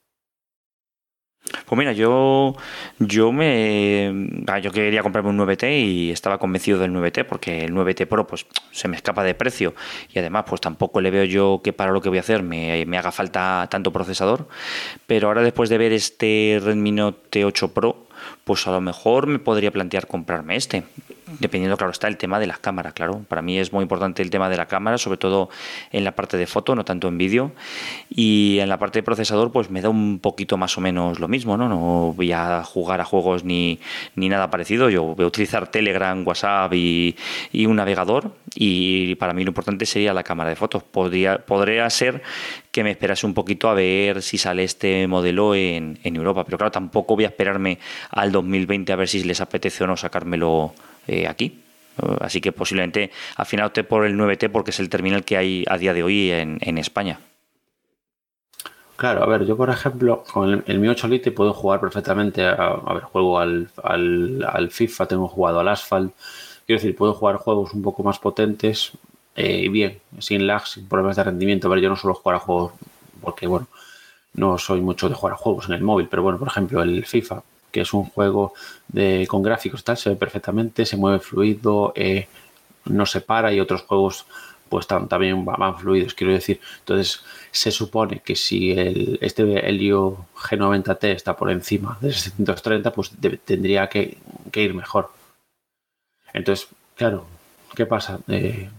Pues mira, yo, yo me ah, yo quería comprarme un 9T y estaba convencido del 9T porque el 9T Pro pues se me escapa de precio y además pues tampoco le veo yo que para lo que voy a hacer me, me haga falta tanto procesador. Pero ahora después de ver este Redmi Note 8 Pro, pues a lo mejor me podría plantear comprarme este dependiendo, claro, está el tema de las cámaras, claro. Para mí es muy importante el tema de la cámara, sobre todo en la parte de foto, no tanto en vídeo. Y en la parte de procesador, pues me da un poquito más o menos lo mismo, ¿no? No voy a jugar a juegos ni, ni nada parecido. Yo voy a utilizar Telegram, WhatsApp y, un navegador. Y para mí lo importante sería la cámara de fotos. Podría, podría ser que me esperase un poquito a ver si sale este modelo en, en Europa. Pero claro, tampoco voy a esperarme al 2020 a ver si les apetece o no sacármelo eh, aquí. Así que posiblemente al final opte por el 9T porque es el terminal que hay a día de hoy en, España. Claro, a ver, yo por ejemplo, con el, Mi 8 Lite puedo jugar perfectamente, a, ver, juego al, al, FIFA, tengo jugado al Asphalt, quiero decir, puedo jugar juegos un poco más potentes eh, y bien, sin lag, sin problemas de rendimiento. A ver, yo no suelo jugar a juegos porque, bueno, no soy mucho de jugar a juegos en el móvil, pero bueno, por ejemplo, el FIFA, que es un juego de, con gráficos tal, se ve perfectamente, se mueve fluido, eh, no se para y otros juegos pues también van fluidos, quiero decir. Entonces, se supone que si el, este Helio G90T está por encima de 730, pues tendría que, ir mejor. Entonces, claro, ¿qué pasa? Eh,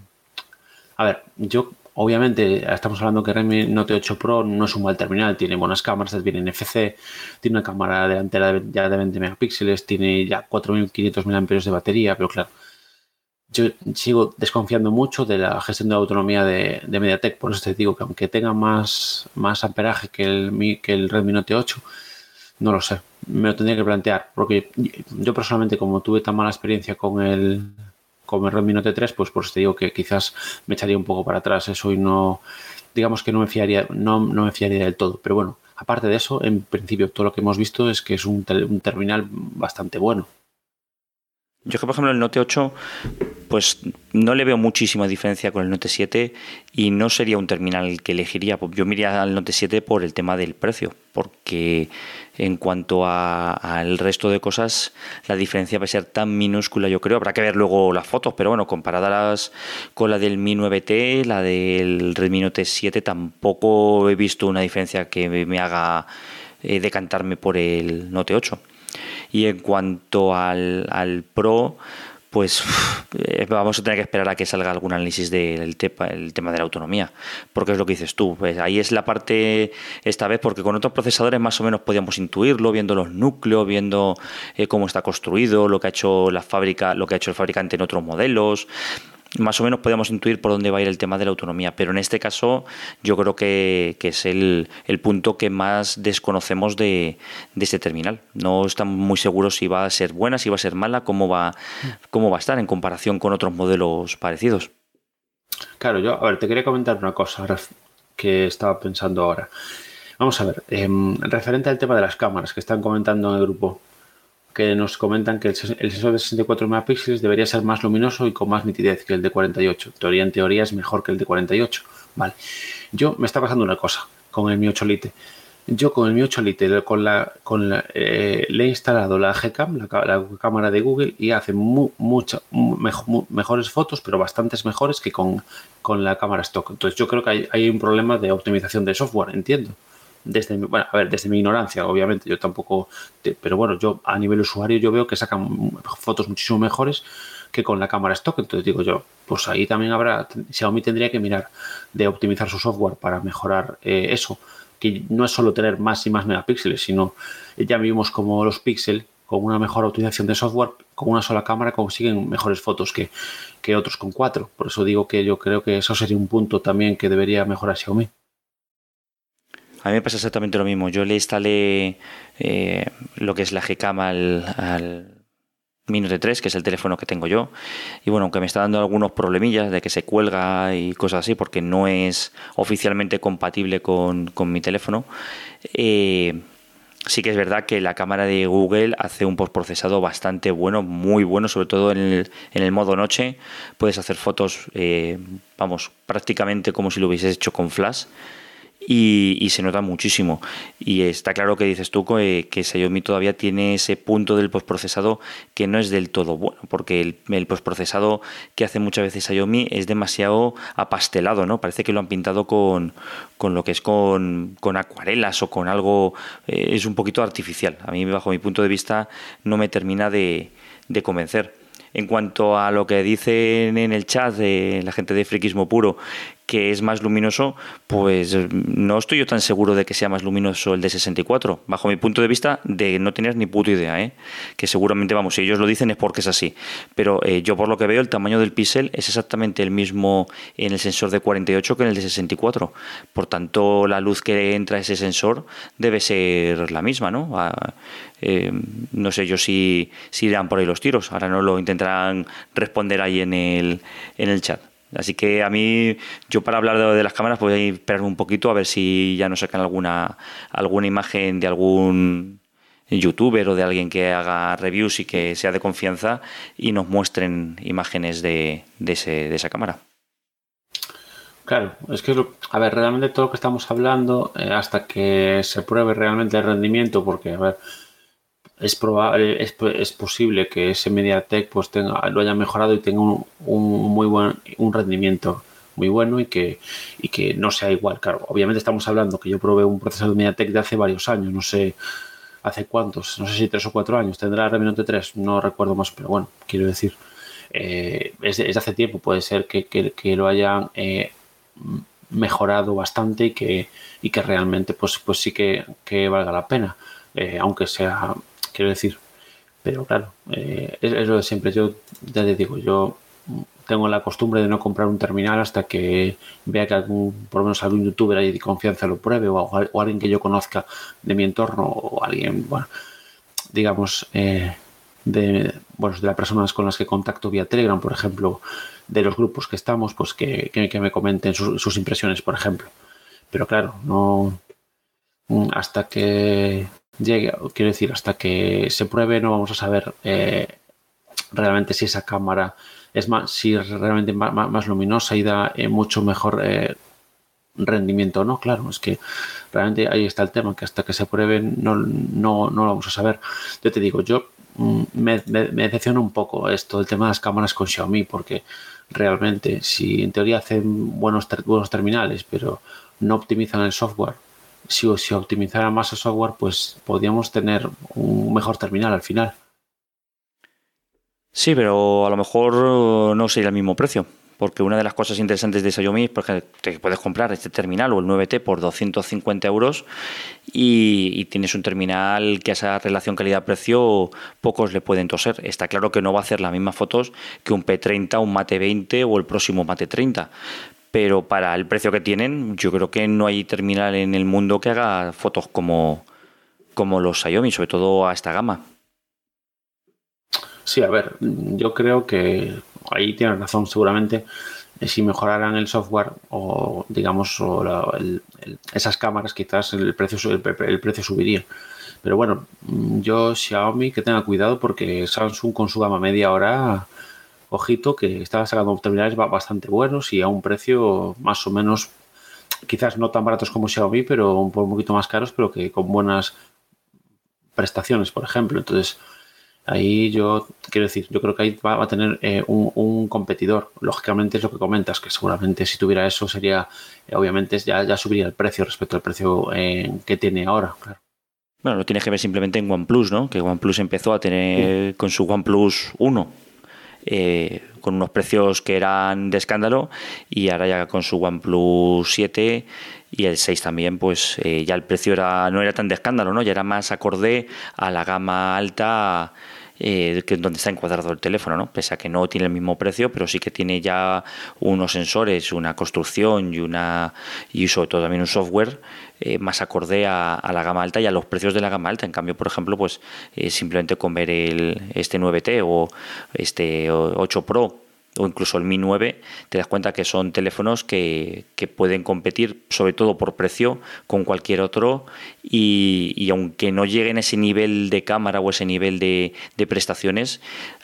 a ver, yo Obviamente, estamos hablando que Redmi Note 8 Pro no es un mal terminal, tiene buenas cámaras, tiene NFC, tiene una cámara delantera ya de 20 megapíxeles, tiene ya 4500 mAh de batería, pero claro, yo sigo desconfiando mucho de la gestión de autonomía de, MediaTek, por eso te digo que aunque tenga más, más amperaje que el, que el Redmi Note 8, no lo sé, me lo tendría que plantear, porque yo personalmente como tuve tan mala experiencia con el como Redmi Note 3, pues por eso te digo que quizás me echaría un poco para atrás eso y no, digamos que no me fiaría, no, no me fiaría del todo. Pero bueno, aparte de eso, en principio todo lo que hemos visto es que es un, un terminal bastante bueno. Yo que por ejemplo el Note 8 pues no le veo muchísima diferencia con el Note 7 y no sería un terminal que elegiría. Yo miraría al Note 7 por el tema del precio, porque en cuanto al resto de cosas la diferencia va a ser tan minúscula yo creo. Habrá que ver luego las fotos, pero bueno, comparadas con la del Mi 9T, la del Redmi Note 7 tampoco he visto una diferencia que me haga eh, decantarme por el Note 8. Y en cuanto al, al Pro, pues eh, vamos a tener que esperar a que salga algún análisis del tema, de la autonomía, porque es lo que dices tú. Pues ahí es la parte, esta vez, porque con otros procesadores más o menos podíamos intuirlo, viendo los núcleos, viendo eh, cómo está construido, lo que ha hecho la fábrica, lo que ha hecho el fabricante en otros modelos más o menos podemos intuir por dónde va a ir el tema de la autonomía, pero en este caso yo creo que, es el, punto que más desconocemos de, este terminal. No estamos muy seguros si va a ser buena, si va a ser mala, cómo va, cómo va a estar en comparación con otros modelos parecidos. Claro, yo, a ver, te quería comentar una cosa que estaba pensando ahora. Vamos a ver, em, referente al tema de las cámaras que están comentando en el grupo que nos comentan que el, sensor de 64 megapíxeles debería ser más luminoso y con más nitidez que el de 48. Teoría en teoría es mejor que el de 48. Vale. Yo me está pasando una cosa con el Mi 8 Lite. Yo con el Mi 8 Lite con la, con eh, le he instalado la Gcam, la, cámara de Google, y hace mucha, mejores fotos, pero bastantes mejores que con, con la cámara stock. Entonces yo creo que hay, hay un problema de optimización de software, entiendo desde, bueno, a ver, desde mi ignorancia, obviamente, yo tampoco, pero bueno, yo a nivel usuario yo veo que sacan fotos muchísimo mejores que con la cámara stock, entonces digo yo, pues ahí también habrá, Xiaomi tendría que mirar de optimizar su software para mejorar eh, eso, que no es solo tener más y más megapíxeles, sino ya vimos como los píxeles con una mejor optimización de software, con una sola cámara consiguen mejores fotos que, que otros con cuatro. Por eso digo que yo creo que eso sería un punto también que debería mejorar Xiaomi. A mí me pasa exactamente lo mismo. Yo le instalé eh, lo que es la Gcam al, al Minute 3, que es el teléfono que tengo yo. Y bueno, aunque me está dando algunos problemillas de que se cuelga y cosas así, porque no es oficialmente compatible con, mi teléfono, eh, sí que es verdad que la cámara de Google hace un postprocesado bastante bueno, muy bueno, sobre todo en el, modo noche. Puedes hacer fotos, eh, vamos, prácticamente como si lo hubieses hecho con flash y, se nota muchísimo. Y está claro que dices tú que, que Xiaomi todavía tiene ese punto del postprocesado que no es del todo bueno, porque el, el postprocesado que hace muchas veces Xiaomi es demasiado apastelado, ¿no? Parece que lo han pintado con, con lo que es con, con acuarelas o con algo, eh, es un poquito artificial. A mí, bajo mi punto de vista, no me termina de, de convencer. En cuanto a lo que dicen en el chat de la gente de Friquismo Puro, que es más luminoso, pues no estoy yo tan seguro de que sea más luminoso el de 64. Bajo mi punto de vista, de no tener ni puta idea, ¿eh? que seguramente, vamos, si ellos lo dicen es porque es así. Pero eh, yo por lo que veo, el tamaño del píxel es exactamente el mismo en el sensor de 48 que en el de 64. Por tanto, la luz que entra a ese sensor debe ser la misma, ¿no? Ah, eh, no sé yo si, si irán por ahí los tiros. Ahora no lo intentarán responder ahí en el, en el chat. Así que a mí, yo para hablar de, las cámaras, pues voy a esperar un poquito a ver si ya nos sacan alguna, alguna imagen de algún youtuber o de alguien que haga reviews y que sea de confianza y nos muestren imágenes de, de esa cámara. Claro, es que, a ver, realmente todo lo que estamos hablando, eh, hasta que se pruebe realmente el rendimiento, porque, a ver, es probable, es, posible que ese MediaTek pues tenga, lo haya mejorado y tenga un, muy buen un rendimiento muy bueno y que, y que no sea igual. Claro, obviamente estamos hablando que yo probé un procesador MediaTek de hace varios años, no sé hace cuántos, no sé si tres o cuatro años, tendrá Redmi Note 3, no recuerdo más, pero bueno, quiero decir, eh, es, de, hace tiempo, puede ser que, lo hayan eh, mejorado bastante y que, y que realmente pues, pues sí que, valga la pena, eh, aunque sea quiero decir. Pero claro, eh, es, lo de siempre. Yo ya te digo, yo tengo la costumbre de no comprar un terminal hasta que vea que algún, por lo menos algún youtuber ahí de confianza lo pruebe o, alguien que yo conozca de mi entorno o alguien, bueno, digamos, eh, de, bueno, de las personas con las que contacto vía Telegram, por ejemplo, de los grupos que estamos, pues que, que, me comenten sus impresiones, por ejemplo. Pero claro, no hasta que llegue, quiero decir, hasta que se pruebe no vamos a saber eh, realmente si esa cámara es más, si realmente más, más luminosa y da eh, mucho mejor eh, rendimiento o no. Claro, es que realmente ahí está el tema, que hasta que se pruebe no, no, no lo vamos a saber. Yo te digo, yo mm, me, me, decepciona un poco esto, el tema de las cámaras con Xiaomi, porque realmente si en teoría hacen buenos, buenos terminales, pero no optimizan el software si, optimizara más el software, pues podríamos tener un mejor terminal al final. Sí, pero a lo mejor no sería el mismo precio. Porque una de las cosas interesantes de Xiaomi es que te puedes comprar este terminal o el 9T por 250 euros y, tienes un terminal que a esa relación calidad-precio pocos le pueden toser. Está claro que no va a hacer las mismas fotos que un P30, un Mate 20 o el próximo Mate 30, pero para el precio que tienen, yo creo que no hay terminal en el mundo que haga fotos como, como los Xiaomi, sobre todo a esta gama. Sí, a ver, yo creo que ahí tienen razón seguramente. Eh, si mejoraran el software o digamos o esas cámaras, quizás el precio, el, precio subiría. Pero bueno, yo Xiaomi que tenga cuidado porque Samsung con su gama media ahora, ojito, que estaba sacando terminales bastante buenos y a un precio más o menos, quizás no tan baratos como Xiaomi, pero un poquito más caros, pero que con buenas prestaciones, por ejemplo. Entonces, Ahí yo quiero decir, yo creo que ahí va, a tener eh, un, competidor. Lógicamente es lo que comentas, que seguramente si tuviera eso sería, eh, obviamente ya, ya subiría el precio respecto al precio eh, que tiene ahora, claro. Bueno, lo tienes que ver simplemente en OnePlus, ¿no? Que OnePlus empezó a tener con su OnePlus 1 con unos precios que eran de escándalo y ahora ya con su OnePlus 7 y el 6 también, pues ya el precio era, no era tan de escándalo, ¿no? Ya era más acorde a la gama alta eh, donde está encuadrado el teléfono, ¿no? pese a que no tiene el mismo precio, pero sí que tiene ya unos sensores, una construcción y una y sobre todo también un software eh, más acorde a, la gama alta y a los precios de la gama alta. En cambio, por ejemplo, pues eh, simplemente con ver el, este 9T o este 8 Pro o incluso el Mi 9, te das cuenta que son teléfonos que, pueden competir, sobre todo por precio, con cualquier otro y, aunque no lleguen a ese nivel de cámara o ese nivel de, prestaciones,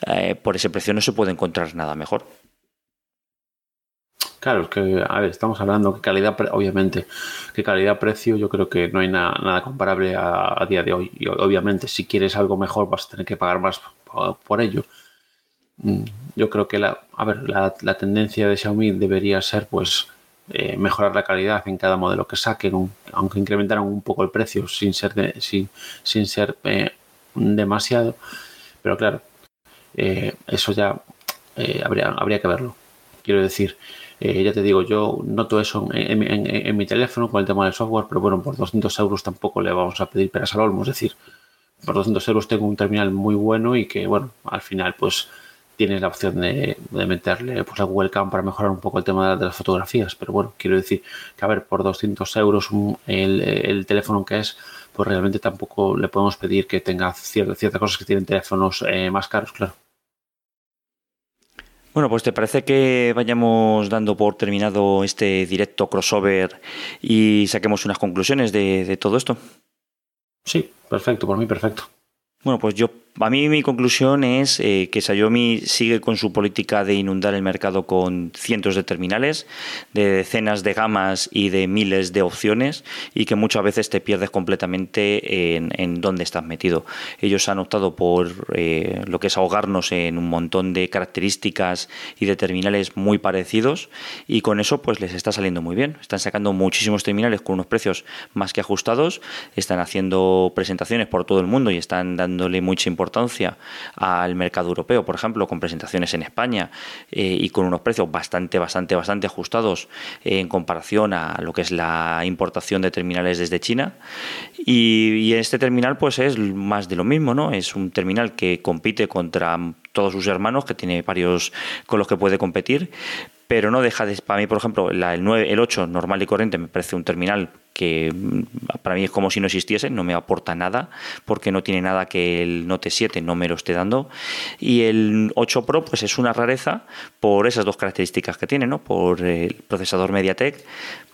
eh, por ese precio no se puede encontrar nada mejor. Claro, es que, a ver, estamos hablando que calidad, obviamente, que calidad-precio yo creo que no hay nada, comparable a, día de hoy. Y obviamente, si quieres algo mejor vas a tener que pagar más por ello. Mm, yo creo que la, a ver, la, tendencia de Xiaomi debería ser pues eh, mejorar la calidad en cada modelo que saquen, aunque incrementaran un poco el precio sin ser, sin, sin ser eh, demasiado. Pero claro, eh, eso ya habría, habría que verlo. Quiero decir, ya te digo, yo noto eso en, mi teléfono con el tema del software, pero bueno, por 200 euros tampoco le vamos a pedir peras al olmo. Es decir, por 200 euros tengo un terminal muy bueno y que, bueno, al final, pues tienes la opción de, meterle pues, a Google Cam para mejorar un poco el tema de las fotografías. Pero bueno, quiero decir que, a ver, por 200 euros el, teléfono que es, pues realmente tampoco le podemos pedir que tenga ciertas cosas que tienen teléfonos eh, más caros, claro. Bueno, pues te parece que vayamos dando por terminado este directo crossover y saquemos unas conclusiones de, de todo esto. Sí, perfecto, por mí perfecto. Bueno, pues yo a mí mi conclusión es eh, que Xiaomi sigue con su política de inundar el mercado con cientos de terminales, de decenas de gamas y de miles de opciones y que muchas veces te pierdes completamente en, dónde estás metido. Ellos han optado por eh, lo que es ahogarnos en un montón de características y de terminales muy parecidos y con eso pues les está saliendo muy bien. Están sacando muchísimos terminales con unos precios más que ajustados, están haciendo presentaciones por todo el mundo y están dándole mucha importancia importancia al mercado europeo, por ejemplo, con presentaciones en España eh, y con unos precios bastante, bastante, bastante ajustados en comparación a lo que es la importación de terminales desde China. Y, este terminal, pues es más de lo mismo, ¿no? Es un terminal que compite contra todos sus hermanos, que tiene varios con los que puede competir, pero no deja de, para mí, por ejemplo, el, 9, el 8 normal y corriente me parece un terminal que mm, para mí es como si no existiese, no me aporta nada, porque no tiene nada que el Note 7 no me lo esté dando. Y el 8 Pro, pues es una rareza por esas dos características que tiene, ¿no? Por el procesador MediaTek,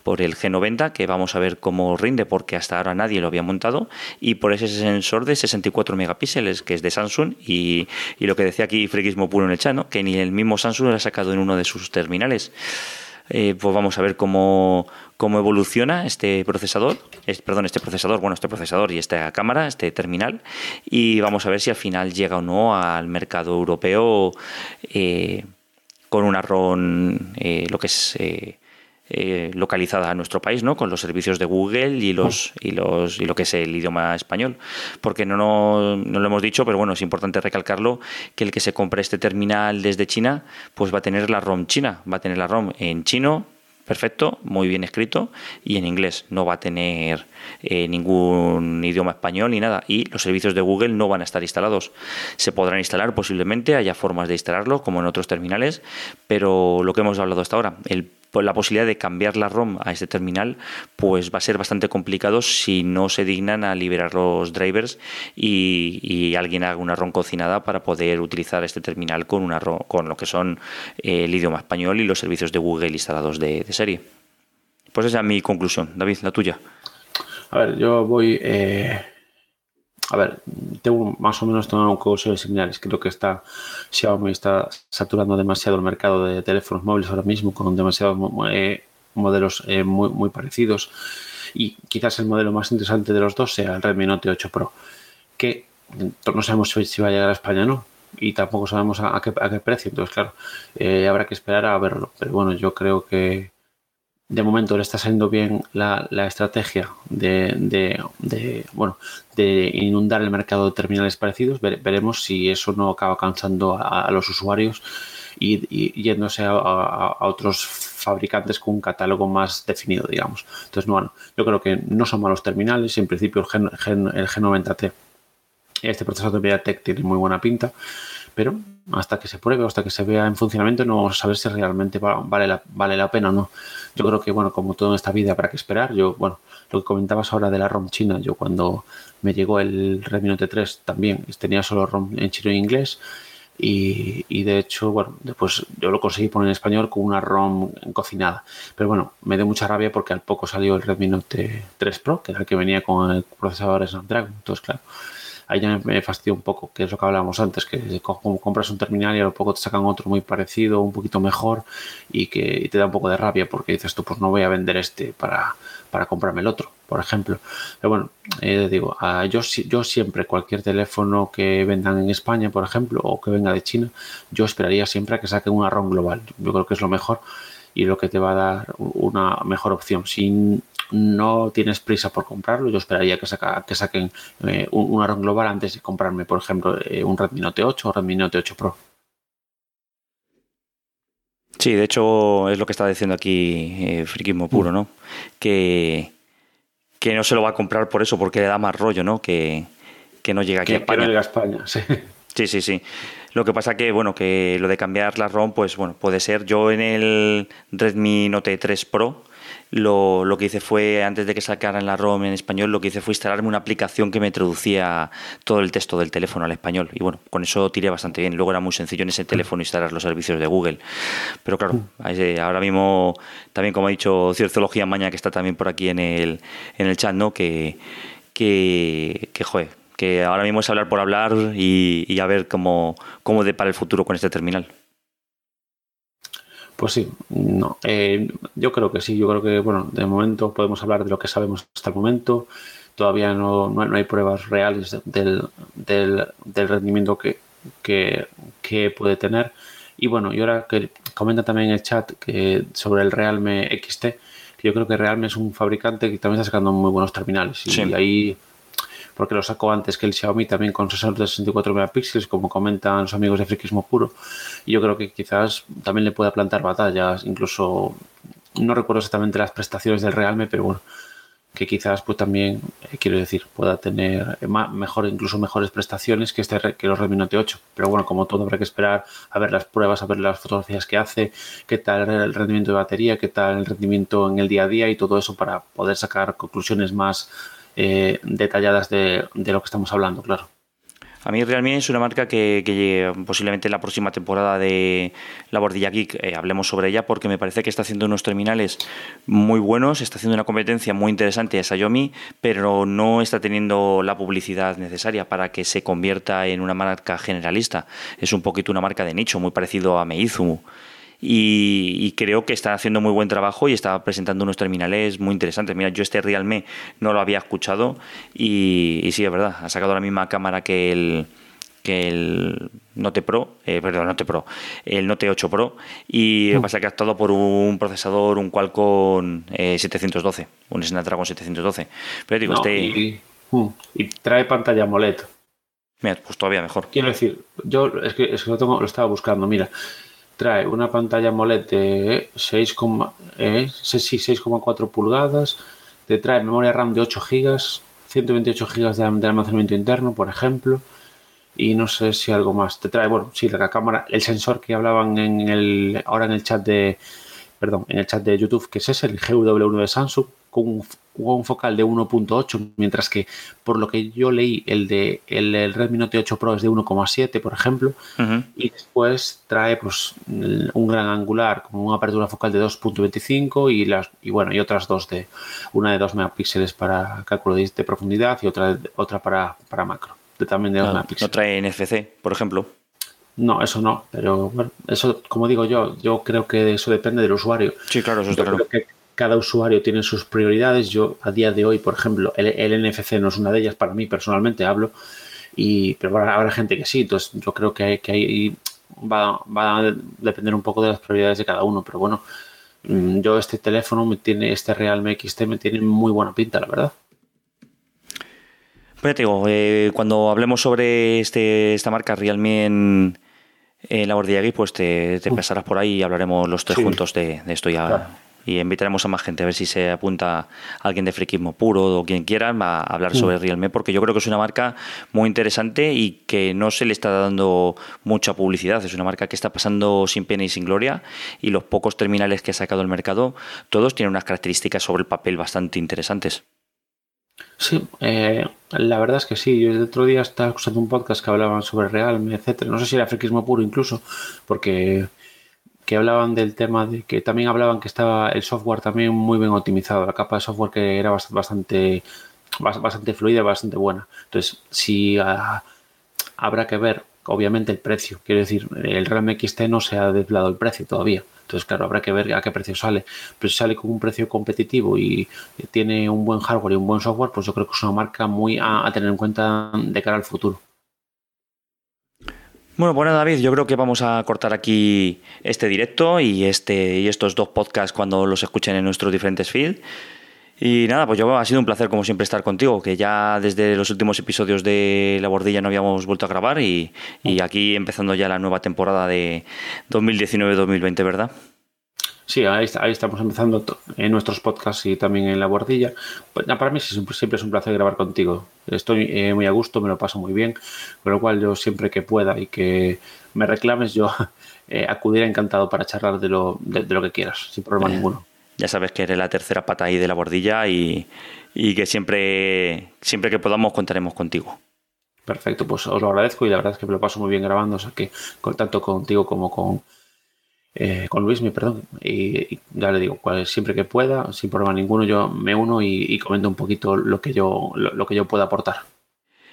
por el G90, que vamos a ver cómo rinde, porque hasta ahora nadie lo había montado, y por ese sensor de 64 megapíxeles, que es de Samsung, y, lo que decía aquí Friquismo Puro en el chat, que ni el mismo Samsung lo ha sacado en uno de sus terminales. Eh, pues vamos a ver cómo, cómo evoluciona este procesador, perdón, este procesador, bueno, este procesador y esta cámara, este terminal, y vamos a ver si al final llega o no al mercado europeo eh, con un RON, eh, lo que es eh, localizada a nuestro país, ¿no? Con los servicios de Google y los y los y lo que es el idioma español, porque no, no, no lo hemos dicho, pero bueno, es importante recalcarlo que el que se compre este terminal desde China, pues va a tener la ROM china, va a tener la ROM en chino, perfecto, muy bien escrito y en inglés. No va a tener eh, ningún idioma español ni nada. Y los servicios de Google no van a estar instalados. Se podrán instalar posiblemente, haya formas de instalarlo como en otros terminales, pero lo que hemos hablado hasta ahora, el pues la posibilidad de cambiar la ROM a este terminal pues va a ser bastante complicado si no se dignan a liberar los drivers y, alguien haga una ROM cocinada para poder utilizar este terminal con una con lo que son eh, el idioma español y los servicios de Google instalados de, serie. Pues esa es mi conclusión. David, la tuya. A ver, yo voy eh, a ver, tengo más o menos tengo conclusiones similares. Creo que está Xiaomi está saturando demasiado el mercado de teléfonos móviles ahora mismo con demasiados eh, modelos eh, muy, muy parecidos. Y quizás el modelo más interesante de los dos sea el Redmi Note 8 Pro, que no sabemos si va a llegar a España o no. Y tampoco sabemos a, qué, precio. Entonces, claro, eh, habrá que esperar a verlo. Pero bueno, yo creo que, de momento le está saliendo bien la, estrategia de, bueno, de inundar el mercado de terminales parecidos. veremos si eso no acaba cansando a, los usuarios y, yéndose a, otros fabricantes con un catálogo más definido, digamos. Entonces, bueno, yo creo que no son malos terminales. En principio, el, Gen, el G90T, este procesador de MediaTek tiene muy buena pinta, pero hasta que se pruebe, hasta que se vea en funcionamiento, no vamos a saber si realmente vale la, vale la pena o no. Yo creo que, bueno, como todo en esta vida, habrá que esperar. Yo, bueno, lo que comentabas ahora de la ROM china, yo cuando me llegó el Redmi Note 3 también tenía solo ROM en chino e inglés. Y, de hecho, bueno, después yo lo conseguí poner en español con una ROM cocinada. Pero bueno, me dio mucha rabia porque al poco salió el Redmi Note 3 Pro, que era el que venía con el procesador Snapdragon. Entonces, claro, ahí ya me, fastidia un poco, que es lo que hablábamos antes, que como compras un terminal y a lo poco te sacan otro muy parecido, un poquito mejor y que te da un poco de rabia porque dices tú, pues no voy a vender este para, para comprarme el otro, por ejemplo. Pero bueno, eh, digo, yo, yo siempre, cualquier teléfono que vendan en España, por ejemplo, o que venga de China, yo esperaría siempre a que saquen una ROM global. Yo creo que es lo mejor y lo que te va a dar una mejor opción. Si no tienes prisa por comprarlo, yo esperaría que, saca, que saquen eh, un, ROM global antes de comprarme, por ejemplo, eh, un Redmi Note 8 o Redmi Note 8 Pro. Sí, de hecho es lo que está diciendo aquí eh, Friquismo Puro, ¿no? Que, que no se lo va a comprar por eso, porque le da más rollo, ¿no? Que, no llega aquí a España. Que no a España, sí. Sí, sí, sí. Lo que pasa que, bueno, que lo de cambiar la ROM, pues bueno, puede ser. Yo en el Redmi Note 3 Pro lo, lo, que hice fue, antes de que sacaran la ROM en español, lo que hice fue instalarme una aplicación que me traducía todo el texto del teléfono al español. Y bueno, con eso tiré bastante bien. Luego era muy sencillo en ese teléfono instalar los servicios de Google. Pero claro, ahora mismo, también como ha dicho Ciertología Maña, que está también por aquí en el, en el chat, ¿no? Que, que, que joder, que ahora mismo es hablar por hablar y, y a ver cómo, cómo depara el futuro con este terminal. Pues sí, no. Eh, yo creo que sí, yo creo que, bueno, de momento podemos hablar de lo que sabemos hasta el momento. Todavía no, no, hay pruebas reales del, del, rendimiento que, que, puede tener. Y bueno, y ahora que comenta también en el chat que sobre el Realme XT, que yo creo que Realme es un fabricante que también está sacando muy buenos terminales. Y ahí porque lo sacó antes que el Xiaomi también con sensor de 64 megapíxeles, como comentan los amigos de Friquismo Puro. Y yo creo que quizás también le pueda plantar batallas, incluso no recuerdo exactamente las prestaciones del Realme, pero bueno, que quizás pues también, eh, quiero decir, pueda tener mejor, incluso mejores prestaciones que, este, que los Redmi Note 8. Pero bueno, como todo habrá que esperar a ver las pruebas, a ver las fotografías que hace, qué tal el rendimiento de batería, qué tal el rendimiento en el día a día y todo eso para poder sacar conclusiones más eh, detalladas de, lo que estamos hablando, claro. A mí realmente es una marca que, posiblemente en la próxima temporada de La Bordilla Geek eh, hablemos sobre ella porque me parece que está haciendo unos terminales muy buenos, está haciendo una competencia muy interesante a Xiaomi, pero no está teniendo la publicidad necesaria para que se convierta en una marca generalista. Es un poquito una marca de nicho, muy parecido a Meizu y, creo que está haciendo muy buen trabajo y está presentando unos terminales muy interesantes. Mira, yo este Realme no lo había escuchado y, sí, es verdad, ha sacado la misma cámara que el, que el Note Pro, eh, perdón, Note Pro, el Note 8 Pro, y mm. pasa que ha actuado por un procesador, un Qualcomm 712, un Snapdragon 712. Pero digo, este... Mm, y, trae pantalla AMOLED. Mira, pues todavía mejor. Quiero decir, yo es que, es que lo, tengo, lo estaba buscando, mira trae una pantalla AMOLED de 6,4 eh, pulgadas, te trae memoria RAM de 8 GB, 128 GB de, almacenamiento interno, por ejemplo, y no sé si algo más. Te trae, bueno, sí, la cámara, el sensor que hablaban en el, ahora en el chat de, perdón, en el chat de YouTube, que es ese, el GW1 de Samsung, con un, focal de 1.8, mientras que por lo que yo leí, el de el, Redmi Note 8 Pro es de 1,7, por ejemplo, y después trae pues un gran angular con una apertura focal de 2.25 y las y bueno, y otras dos de una de 2 megapíxeles para cálculo de, profundidad y otra otra para, para macro, de también de 2 megapíxeles. No trae NFC, por ejemplo. No, eso no, pero bueno, eso, como digo yo, yo creo que eso depende del usuario. Sí, claro, eso está claro cada usuario tiene sus prioridades. Yo a día de hoy, por ejemplo, el, NFC no es una de ellas, para mí personalmente hablo, y, pero habrá, gente que sí, entonces yo creo que, que ahí va, a depender un poco de las prioridades de cada uno, pero bueno, mm, yo este teléfono me tiene, este Realme XT me tiene muy buena pinta, la verdad. Pues te digo, eh, cuando hablemos sobre este, esta marca Realme en, la bordilla aquí, pues te, te pasarás por ahí y hablaremos los tres juntos de, esto ya y invitaremos a más gente a ver si se apunta alguien de friquismo puro o quien quiera a hablar sobre. Realme porque yo creo que es una marca muy interesante y que no se le está dando mucha publicidad. Es una marca que está pasando sin pena y sin gloria y los pocos terminales que ha sacado el mercado, todos tienen unas características sobre el papel bastante interesantes. Sí, eh, la verdad es que sí. Yo el otro día estaba escuchando un podcast que hablaban sobre Realme, etcétera. No sé si era friquismo puro incluso, porque que hablaban del tema de que también hablaban que estaba el software también muy bien optimizado, la capa de software que era bastante, bastante fluida, bastante buena. Entonces, si ah, habrá que ver, obviamente, el precio. Quiero decir, el RAM XT no se ha desvelado el precio todavía. Entonces, claro, habrá que ver a qué precio sale. Pero si sale con un precio competitivo y tiene un buen hardware y un buen software, pues yo creo que es una marca muy a tener en cuenta de cara al futuro. Bueno, bueno David, yo creo que vamos a cortar aquí este directo y, este, y estos dos podcasts cuando los escuchen en nuestros diferentes feeds. Y nada, pues yo ha sido un placer como siempre estar contigo, que ya desde los últimos episodios de La Bordilla no habíamos vuelto a grabar y, y aquí empezando ya la nueva temporada de 2019-2020, ¿verdad? Sí, ahí, estamos empezando en nuestros podcasts y también en la bordilla. Pues, para mí siempre es un placer grabar contigo. Estoy eh, muy a gusto, me lo paso muy bien, con lo cual yo siempre que pueda y que me reclames, yo eh, acudiré encantado para charlar de lo, de, lo que quieras, sin problema ninguno. Ya sabes que eres la tercera pata ahí de la bordilla y, que siempre, siempre que podamos contaremos contigo. Perfecto, pues os lo agradezco y la verdad es que me lo paso muy bien grabando, o sea que tanto contigo como con eh, con Luis, mi perdón, y, ya le digo, siempre que pueda, sin problema ninguno, yo me uno y, comento un poquito lo que yo, lo que yo pueda aportar.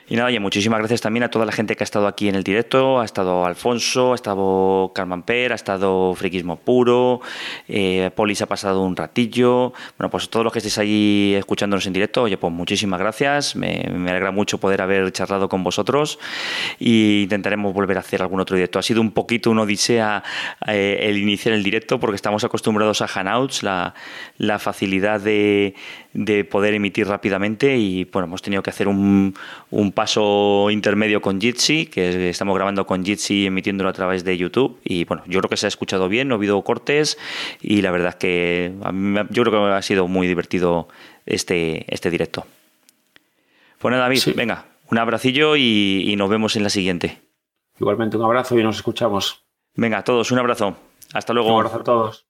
Y nada, oye, muchísimas gracias también a toda la gente que ha estado aquí en el directo. Ha estado Alfonso, ha estado Carmen Per, ha estado Friquismo Puro, eh, Polis ha pasado un ratillo. Bueno, pues todos los que estéis ahí escuchándonos en directo, oye, pues muchísimas gracias. Me, alegra mucho poder haber charlado con vosotros y intentaremos volver a hacer algún otro directo. Ha sido un poquito una odisea eh, el iniciar el directo porque estamos acostumbrados a Hangouts, la, la facilidad de, de poder emitir rápidamente y bueno, hemos tenido que hacer un, un paso intermedio con Jitsi, que estamos grabando con Jitsi emitiéndolo a través de YouTube. Y bueno, yo creo que se ha escuchado bien, no ha habido cortes y la verdad es que yo creo que ha sido muy divertido este, este directo. Bueno, David, venga, un abracillo y, y nos vemos en la siguiente. Igualmente, un abrazo y nos escuchamos. Venga, todos, un abrazo. Hasta luego. Un abrazo a todos.